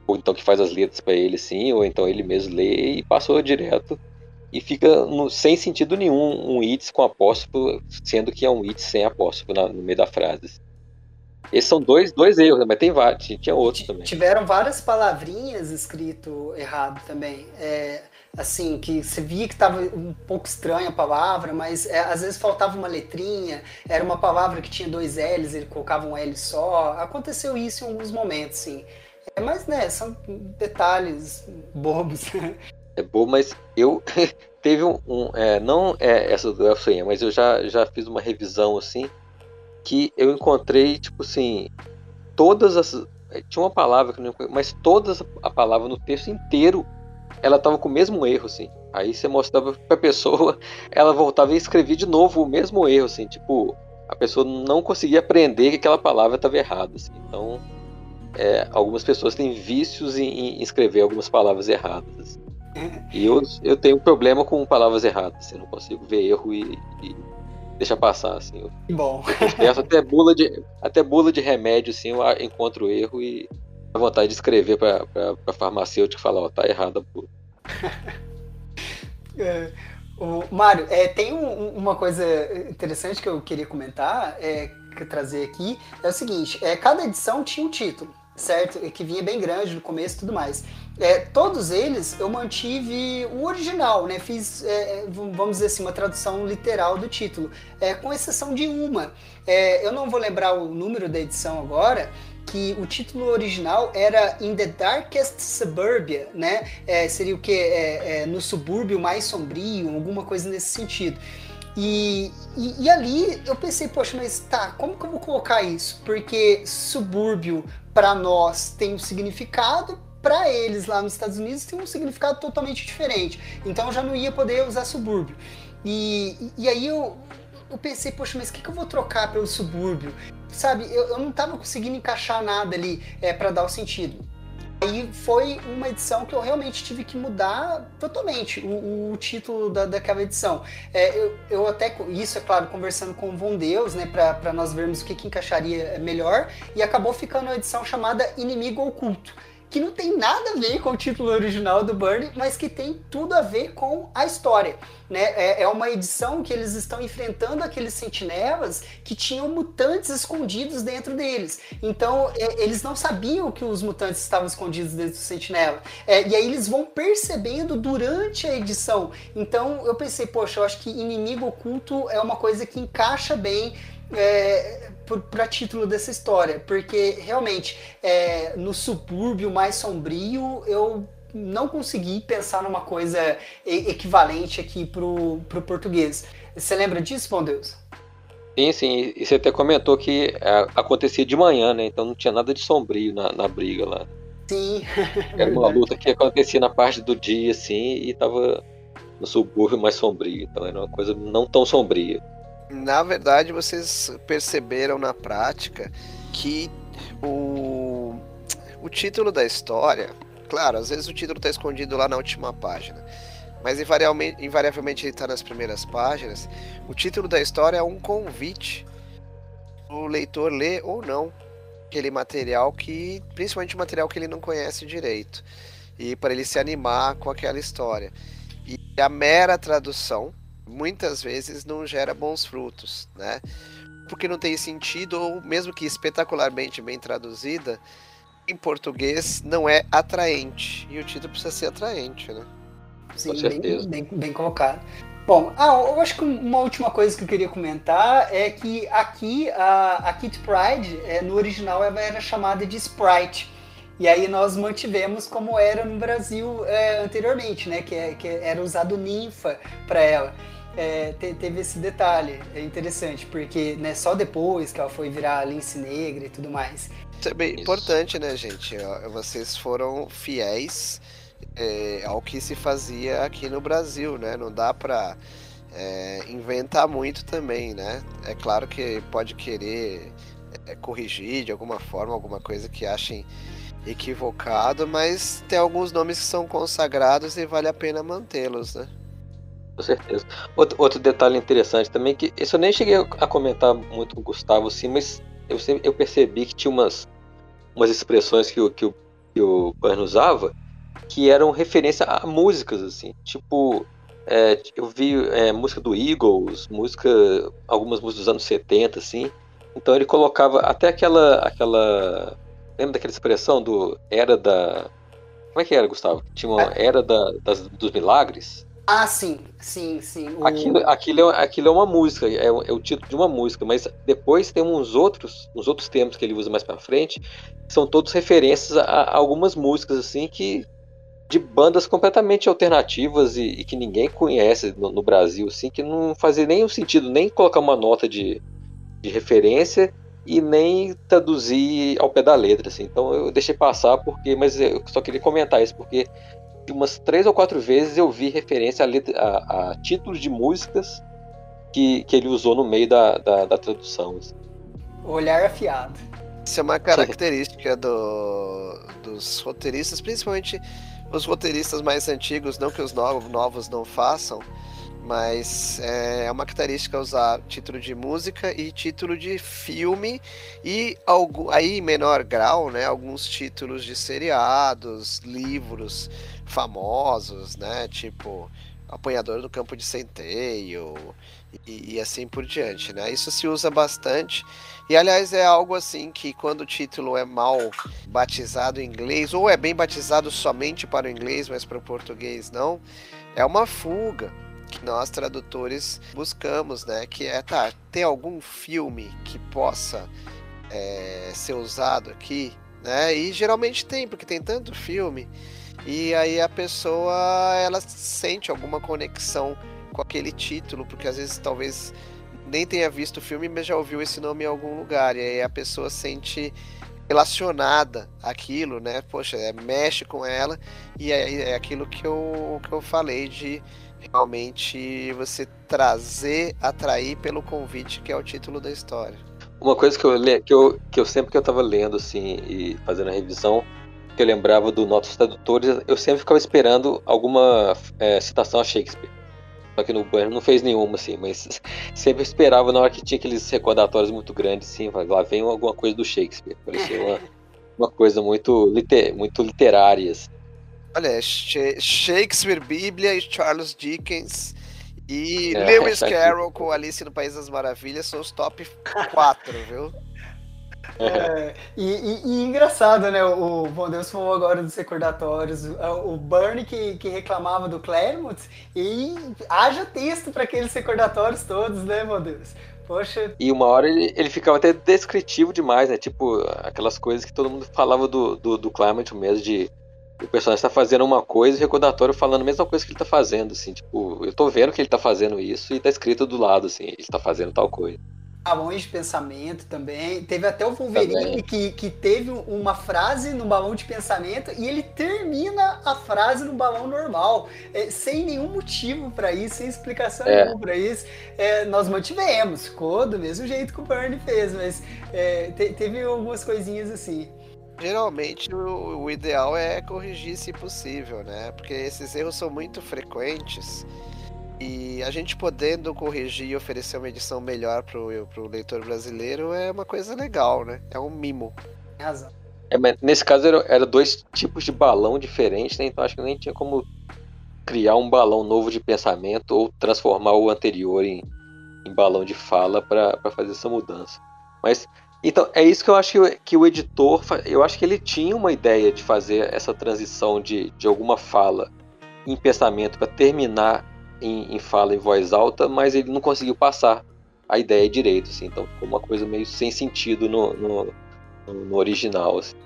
ou então que faz as letras para ele, assim, ou então ele mesmo lê e passou direto. E fica no, sem sentido nenhum um its com apóstrofo, sendo que é um its sem apóstrofo na, no meio da frase. Esses são dois, dois erros, né? mas tem vários, tinha outros também. Tiveram várias palavrinhas escrito errado também. É, assim, que você via que estava um pouco estranha a palavra, mas é, às vezes faltava uma letrinha, era uma palavra que tinha dois L's, ele colocava um L só. Aconteceu isso em alguns momentos, sim. É, mas, né, são detalhes bobos. É bobo, mas eu teve um. um é, não é essa do Elfenha, mas eu já, já fiz uma revisão assim que eu encontrei, tipo assim, todas as. Eh, tinha uma palavra que não mas todas a palavra no texto inteiro ela tava com o mesmo erro, assim. Aí você mostrava pra pessoa, ela voltava e escrevia de novo o mesmo erro, assim, tipo, a pessoa não conseguia aprender que aquela palavra estava errada, assim. Então, é, algumas pessoas têm vícios em, em escrever algumas palavras erradas. Assim. E eu, eu tenho problema com palavras erradas, assim, eu não consigo ver erro e, e deixa passar, assim. Bom. Peço até bula de, até bula de remédio, assim, eu encontro o erro e a vontade de escrever para pra, farmacêutico e falar, ó, tá errada a bula. é, o Mário, é, tem um, uma coisa interessante que eu queria comentar, é, que trazer aqui, é o seguinte, é, cada edição tinha um título, certo? Que vinha bem grande no começo e tudo mais. É, todos eles eu mantive o original, né? Fiz, é, é, vamos dizer assim, uma tradução literal do título, é, com exceção de uma. É, eu não vou lembrar o número da edição agora, que o título original era In the Darkest Suburbia, né? É, seria o que? No subúrbio mais sombrio, alguma coisa nesse sentido. E, e, e, ali eu pensei, poxa, mas tá, como que eu vou colocar isso? Porque subúrbio para nós tem um significado, para eles lá nos Estados Unidos tem um significado totalmente diferente. Então eu já não ia poder usar subúrbio. E, e aí eu, eu pensei, poxa, mas o que, que eu vou trocar pelo subúrbio? Sabe, eu, eu não estava conseguindo encaixar nada ali é, para dar o sentido. Aí foi uma edição que eu realmente tive que mudar totalmente o, o título da, daquela edição. É, eu, eu, até, isso é claro, conversando com o Von Deus, né, para nós vermos o que, que encaixaria melhor, e acabou ficando uma edição chamada Inimigo Oculto que não tem nada a ver com o título original do Burnie, mas que tem tudo a ver com a história. Né? É, é uma edição que eles estão enfrentando aqueles sentinelas que tinham mutantes escondidos dentro deles. Então, é, eles não sabiam que os mutantes estavam escondidos dentro do sentinela. É, e aí eles vão percebendo durante a edição. Então, eu pensei, poxa, eu acho que inimigo oculto é uma coisa que encaixa bem é, para título dessa história, porque realmente é, no subúrbio mais sombrio eu não consegui pensar numa coisa equivalente aqui pro, pro português. Você lembra disso, Bom Deus? Sim, sim. E você até comentou que é, acontecia de manhã, né? Então não tinha nada de sombrio na, na briga lá. Sim. Era uma luta que acontecia na parte do dia, assim, e tava no subúrbio mais sombrio. Então era uma coisa não tão sombria. Na verdade, vocês perceberam na prática que o, o título da história, claro, às vezes o título está escondido lá na última página, mas invariavelmente, invariavelmente ele está nas primeiras páginas. O título da história é um convite o leitor ler ou não aquele material que, principalmente o material que ele não conhece direito, e para ele se animar com aquela história. E a mera tradução muitas vezes não gera bons frutos, né? Porque não tem sentido, ou mesmo que espetacularmente bem traduzida, em português não é atraente. E o título precisa ser atraente, né? Sim, bem, bem, bem, colocado. Bom, ah, eu acho que uma última coisa que eu queria comentar é que aqui a, a Kit Pride, é, no original, ela era chamada de Sprite. E aí nós mantivemos como era no Brasil é, anteriormente, né? Que, é, que era usado ninfa para ela. É, te, teve esse detalhe, é interessante, porque né, só depois que ela foi virar lince negra e tudo mais. Isso é bem Isso. importante, né, gente? Vocês foram fiéis é, ao que se fazia aqui no Brasil, né? Não dá para é, inventar muito também, né? É claro que pode querer é, corrigir de alguma forma alguma coisa que achem equivocado, mas tem alguns nomes que são consagrados e vale a pena mantê-los, né? Com certeza. Outro, outro detalhe interessante também, que isso eu nem cheguei a comentar muito com o Gustavo, assim, mas eu, sempre, eu percebi que tinha umas, umas expressões que o, que o, que o Burn usava que eram referência a músicas, assim. Tipo, é, eu vi é, música do Eagles, música, algumas músicas dos anos 70, assim. Então ele colocava até aquela, aquela Lembra daquela expressão do era da. Como é que era, Gustavo? Tinha uma é. era da, das, dos milagres? Ah, sim, sim, sim. O... Aquilo, aquilo, é, aquilo é uma música, é, é, o título de uma música, mas depois tem uns outros, uns outros termos que ele usa mais para frente, que são todos referências a, a, algumas músicas assim que de bandas completamente alternativas e, e que ninguém conhece no, no, Brasil, assim, que não fazia nenhum sentido nem colocar uma nota de, de referência e nem traduzir ao pé da letra, assim. Então eu deixei passar porque, mas eu só queria comentar isso porque umas três ou quatro vezes eu vi referência a, letra, a, a títulos de músicas que, que ele usou no meio da, da, da tradução. Assim. Olhar afiado. Isso é uma característica do, dos roteiristas, principalmente os roteiristas mais antigos, não que os novos, novos não façam, mas é uma característica usar título de música e título de filme e algo, aí em menor grau, né, alguns títulos de seriados, livros famosos, né, tipo Apanhador do Campo de Centeio e, e, assim por diante, né? Isso se usa bastante e aliás é algo assim que quando o título é mal batizado em inglês ou é bem batizado somente para o inglês, mas para o português não, é uma fuga que nós tradutores buscamos, né? Que é, tá, tem algum filme que possa é, ser usado aqui, né? E geralmente tem, porque tem tanto filme. E aí a pessoa, ela sente alguma conexão com aquele título, porque às vezes talvez nem tenha visto o filme, mas já ouviu esse nome em algum lugar. E aí a pessoa sente relacionada àquilo, né? Poxa, é, mexe com ela e é, é aquilo que eu, que eu falei de realmente você trazer, atrair pelo convite que é o título da história. Uma coisa que eu, que eu, que eu sempre que eu estava lendo assim e fazendo a revisão, que eu lembrava do Notas Tradutores, eu sempre ficava esperando alguma é, citação a Shakespeare. Só que no banho não fez nenhuma, assim, mas sempre esperava na hora que tinha aqueles recordatórios muito grandes, assim, lá vem alguma coisa do Shakespeare. Parecia uma, uma coisa muito, liter, muito literária. Assim. Olha, Shakespeare, Bíblia e Charles Dickens e é, Lewis Carroll com Alice no País das Maravilhas são os top 4, viu? É, e, e, e, engraçado, né? O Bom Deus falou agora dos recordatórios. O Bernie que, que reclamava do Claremont e haja texto para aqueles recordatórios todos, né, Bom Deus? Poxa. E uma hora ele, ele ficava até descritivo demais, né? Tipo, aquelas coisas que todo mundo falava do, do, do Claremont mesmo, de o personagem está fazendo uma coisa e o recordatório falando a mesma coisa que ele está fazendo, assim, tipo, eu tô vendo que ele está fazendo isso e tá escrito do lado, assim, ele está fazendo tal coisa. Balões de pensamento também. Teve até o Wolverine que, que teve uma frase no balão de pensamento e ele termina a frase no balão normal, é, sem nenhum motivo para isso, sem explicação é. nenhuma para isso. É, nós mantivemos, ficou do mesmo jeito que o Bernie fez, mas é, te, teve algumas coisinhas assim. Geralmente o, o, ideal é corrigir se possível, né? Porque esses erros são muito frequentes e a gente podendo corrigir e oferecer uma edição melhor pro, pro leitor brasileiro é uma coisa legal, né? É um mimo. Razão. É, mas nesse caso era, era, dois tipos de balão diferentes, né? Então acho que nem tinha como criar um balão novo de pensamento ou transformar o anterior em, em balão de fala para fazer essa mudança. Mas então, é isso que eu acho que, o, que o editor, eu acho que ele tinha uma ideia de fazer essa transição de, de alguma fala em pensamento para terminar em, em, fala em voz alta, mas ele não conseguiu passar a ideia direito, assim, então ficou uma coisa meio sem sentido no, no, no original. Assim.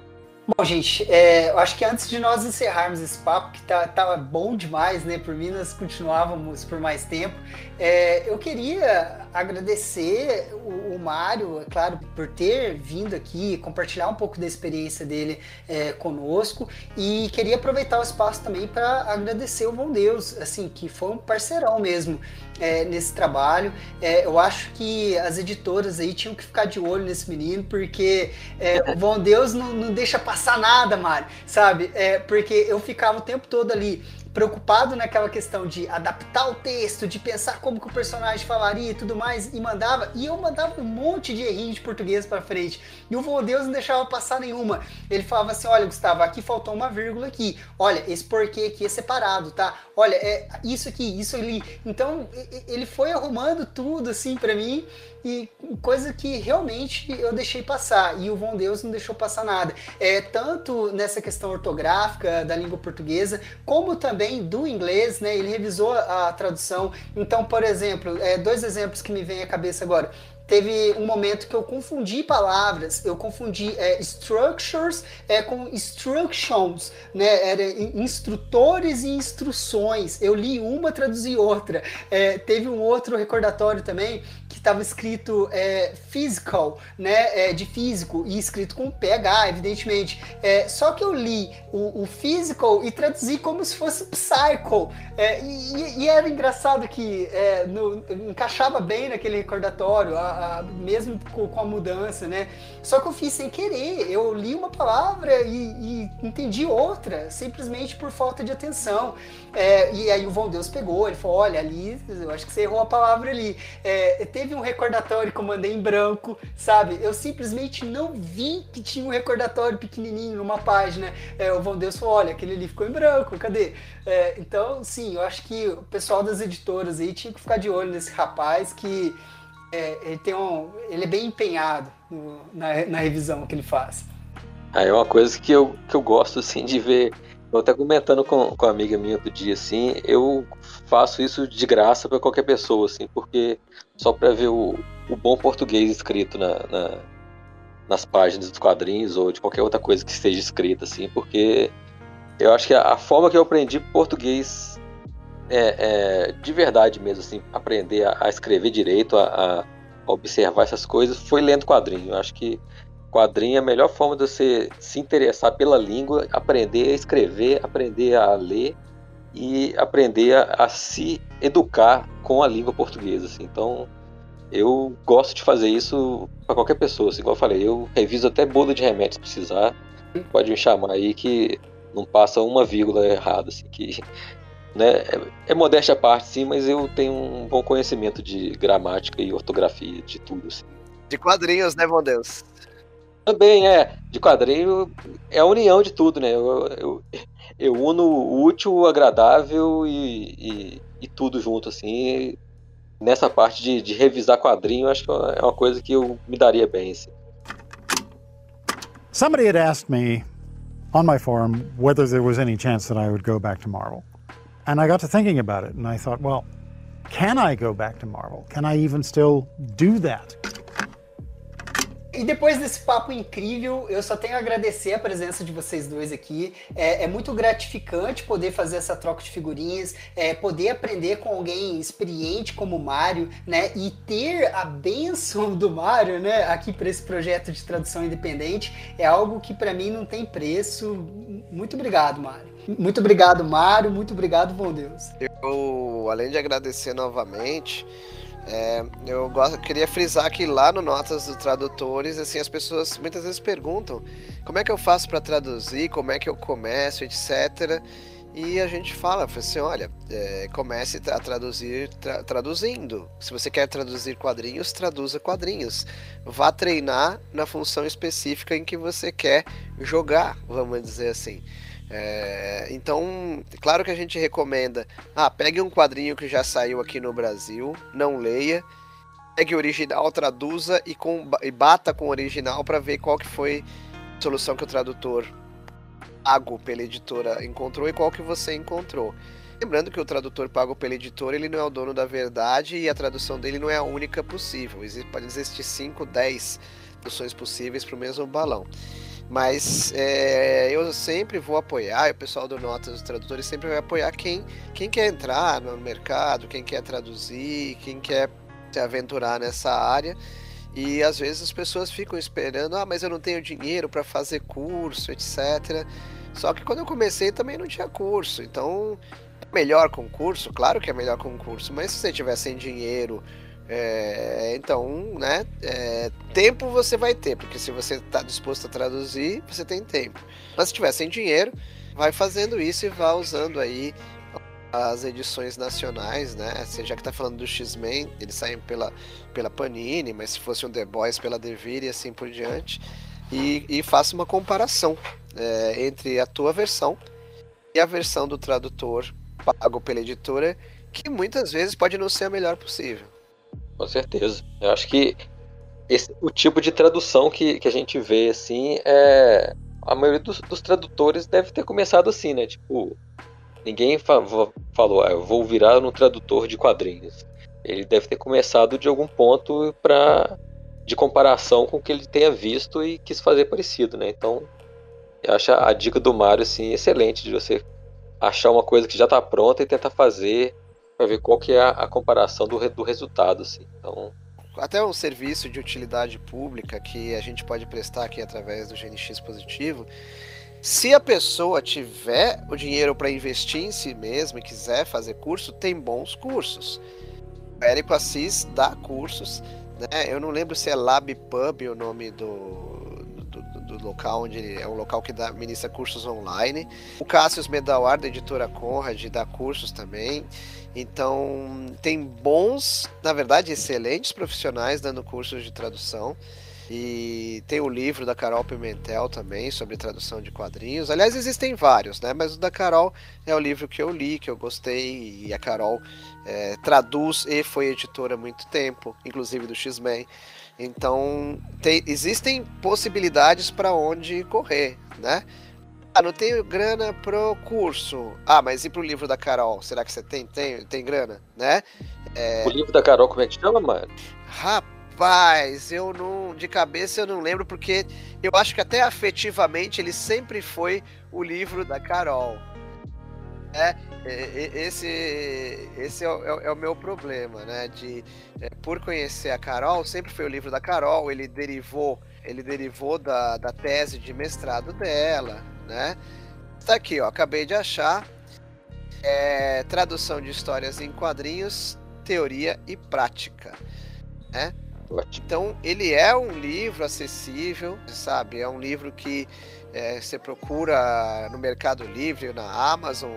Bom, gente, é, eu acho que antes de nós encerrarmos esse papo, que tá, tava bom demais, né? Por mim, nós continuávamos por mais tempo. É, eu queria agradecer o, o Mário, é claro, por ter vindo aqui, compartilhar um pouco da experiência dele é, conosco. E queria aproveitar o espaço também para agradecer o Bom Deus, assim, que foi um parceirão mesmo é, nesse trabalho. É, eu acho que as editoras aí tinham que ficar de olho nesse menino, porque é, o Bom Deus não, não deixa passar nada, Mário, sabe? É, porque eu ficava o tempo todo ali preocupado naquela questão de adaptar o texto, de pensar como que o personagem falaria e tudo mais, e mandava, e eu mandava um monte de errinhos de português para frente. E o vô Deus não deixava passar nenhuma. Ele falava assim: "Olha, Gustavo, aqui faltou uma vírgula aqui. Olha, esse porquê aqui é separado, tá? Olha, é isso aqui, isso ali". Então, ele foi arrumando tudo assim para mim e coisa que realmente eu deixei passar e o Von Deus não deixou passar nada. É tanto nessa questão ortográfica da língua portuguesa, como também do inglês, né? Ele revisou a tradução. Então, por exemplo, é, dois exemplos que me vêm à cabeça agora teve um momento que eu confundi palavras, eu confundi é, structures é, com instructions, né? Era instrutores e instruções. Eu li uma, traduzi outra. É, teve um outro recordatório também que estava escrito é, physical, né, é, de físico, e escrito com PH, evidentemente. É, só que eu li o, o, physical e traduzi como se fosse psycho. É, e, e, era engraçado que no, encaixava bem naquele recordatório, a, mesmo com, com, a mudança, né? Só que eu fiz sem querer. Eu li uma palavra e, e entendi outra, simplesmente por falta de atenção. É, e aí o Von Deus pegou, ele falou: olha, ali, eu acho que você errou a palavra ali. teve teve um recordatório que eu mandei em branco, sabe? Eu simplesmente não vi que tinha um recordatório pequenininho numa página. É, o Von Deus falou, olha, aquele ali ficou em branco, cadê? É, então, sim, eu acho que o pessoal das editoras aí tinha que ficar de olho nesse rapaz que é, ele, tem um, ele é bem empenhado no, na, na revisão que ele faz. Ah, é uma coisa que eu, que eu gosto, assim, de ver eu até comentando com, com a amiga minha do dia, assim, eu faço isso de graça para qualquer pessoa, assim, porque só para ver o, o bom português escrito na, na, nas páginas dos quadrinhos ou de qualquer outra coisa que esteja escrita, assim, porque eu acho que a, a forma que eu aprendi português é, é, de verdade mesmo, assim, aprender a, a escrever direito, a, a, observar essas coisas, foi lendo quadrinho. Eu acho que Quadrinho é a melhor forma de você se interessar pela língua, aprender a escrever, aprender a ler e aprender a, a se educar com a língua portuguesa. Assim. Então, eu gosto de fazer isso para qualquer pessoa. Assim, igual eu falei, eu reviso até bolo de remédio se precisar. Pode me chamar aí que não passa uma vírgula errada. Assim, que, né, é, é modéstia à parte, sim, mas eu tenho um bom conhecimento de gramática e ortografia, de tudo. Assim. De quadrinhos, né, meu Deus? Também é, de quadrinho é a união de tudo, né? Eu, eu, eu uno o útil, o agradável e, e, e, tudo junto, assim. Nessa parte de, de revisar quadrinho, acho que é uma coisa que eu me daria bem, assim. Somebody had asked me on my forum whether there was any chance that I would go back to Marvel. And I got to thinking about it, and I thought, well, can I go back to Marvel? Can I even still do that? E depois desse papo incrível, eu só tenho a agradecer a presença de vocês dois aqui. É, é muito gratificante poder fazer essa troca de figurinhas, é, poder aprender com alguém experiente como o Mário, né? E ter a benção do Mário, né? Aqui para esse projeto de tradução independente é algo que para mim não tem preço. Muito obrigado, Mário. Muito obrigado, Mário. Muito obrigado, bom Deus. Eu, além de agradecer novamente. É, eu gosto, queria frisar que lá no Notas dos Tradutores, assim, as pessoas muitas vezes perguntam como é que eu faço para traduzir, como é que eu começo, etc. E a gente fala, assim, olha, é, comece a traduzir tra traduzindo. Se você quer traduzir quadrinhos, traduza quadrinhos. Vá treinar na função específica em que você quer jogar, vamos dizer assim. É, então, claro que a gente recomenda. Ah, pegue um quadrinho que já saiu aqui no Brasil, não leia, pegue o original, traduza e, com, e bata com o original para ver qual que foi a solução que o tradutor pago pela editora encontrou e qual que você encontrou. Lembrando que o tradutor pago pela editora ele não é o dono da verdade e a tradução dele não é a única possível. Pode existir 5, 10 traduções possíveis para o mesmo balão. Mas é, eu sempre vou apoiar, o pessoal do Notas dos Tradutores sempre vai apoiar quem, quem quer entrar no mercado, quem quer traduzir, quem quer se aventurar nessa área. E às vezes as pessoas ficam esperando, ah, mas eu não tenho dinheiro para fazer curso, etc. Só que quando eu comecei também não tinha curso, então é melhor com curso, claro que é melhor com curso, mas se você tiver sem dinheiro, é, então, né, é, tempo você vai ter, porque se você está disposto a traduzir, você tem tempo. Mas se tiver sem dinheiro, vai fazendo isso e vá usando aí as edições nacionais, né? Você já que tá falando do X-Men, eles saem pela, pela Panini, mas se fosse um The Boys pela Devir e assim por diante. E, e faça uma comparação é, entre a tua versão e a versão do tradutor pago pela editora, que muitas vezes pode não ser a melhor possível. Com certeza. Eu acho que esse, o tipo de tradução que, que a gente vê, assim, é. A maioria dos, dos tradutores deve ter começado assim, né? Tipo, ninguém fa falou, ah, eu vou virar um tradutor de quadrinhos. Ele deve ter começado de algum ponto para de comparação com o que ele tenha visto e quis fazer parecido, né? Então, eu acho a dica do Mário assim excelente de você achar uma coisa que já está pronta e tentar fazer para ver qual que é a, a comparação do, do resultado. Assim. Então, até um serviço de utilidade pública que a gente pode prestar aqui através do GNX positivo. Se a pessoa tiver o dinheiro para investir em si mesma e quiser fazer curso, tem bons cursos. O Érico Assis dá cursos, né? Eu não lembro se é LabPub o nome do, do local onde ele é um local que dá, ministra cursos online. O Cassius Medawar, da editora Conrad, dá cursos também. Então, tem bons, na verdade, excelentes profissionais dando cursos de tradução. E tem o livro da Carol Pimentel também sobre tradução de quadrinhos. Aliás, existem vários, né? Mas o da Carol é o livro que eu li, que eu gostei. E a Carol é, traduz e foi editora há muito tempo, inclusive do X-Men. Então, tem, existem possibilidades para onde correr, né? Ah, não tenho grana pro curso. Ah, mas e pro livro da Carol? Será que você tem? Tem, tem grana, né? É... O livro da Carol, como é que chama, mano? Rapaz, eu não. De cabeça eu não lembro, porque eu acho que até afetivamente ele sempre foi o livro da Carol. É, esse, esse é, é, é, o meu problema, né? De, é, por conhecer a Carol, sempre foi o livro da Carol, ele derivou, ele derivou da, da tese de mestrado dela, né? Tá aqui, ó, acabei de achar. É, tradução de histórias em quadrinhos, teoria e prática, né? Então, ele é um livro acessível, sabe? É um livro que é, você procura no Mercado Livre, na Amazon,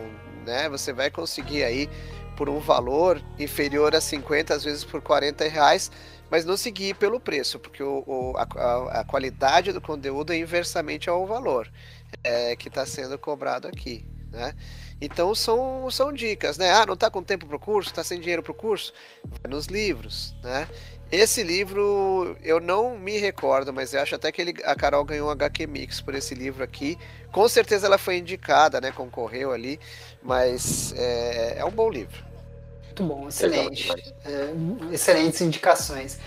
né? Você vai conseguir aí por um valor inferior a 50, às vezes por 40 reais, mas não seguir pelo preço, porque o, o a, a, qualidade do conteúdo é inversamente ao valor é, que está sendo cobrado aqui, né? Então são, são dicas, né? Ah, não está com tempo para o curso, está sem dinheiro para o curso? Vai nos livros, né? Esse livro eu não me recordo, mas eu acho até que ele, a Carol ganhou um HQ Mix por esse livro aqui. Com certeza ela foi indicada, né? Concorreu ali, mas é, é um bom livro. Muito bom, excelente. É, excelentes indicações.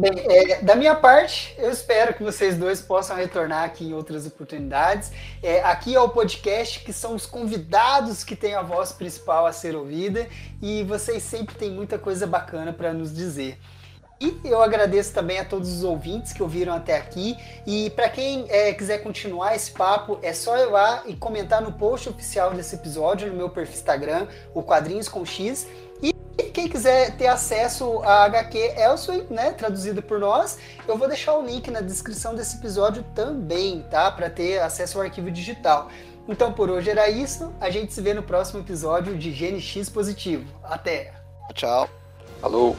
Bem, é, da minha parte, eu espero que vocês dois possam retornar aqui em outras oportunidades. É, aqui é o podcast que são os convidados que têm a voz principal a ser ouvida e vocês sempre têm muita coisa bacana para nos dizer. E eu agradeço também a todos os ouvintes que ouviram até aqui. E para quem é, quiser continuar esse papo, é só ir lá e comentar no post oficial desse episódio no meu perfil Instagram, o Quadrinhos com X. E quem quiser ter acesso a HQ Elsewhere, né, traduzido por nós, eu vou deixar o link na descrição desse episódio também, tá? Para ter acesso ao arquivo digital. Então por hoje era isso. A gente se vê no próximo episódio de GNX Positivo. Até! Tchau. Falou!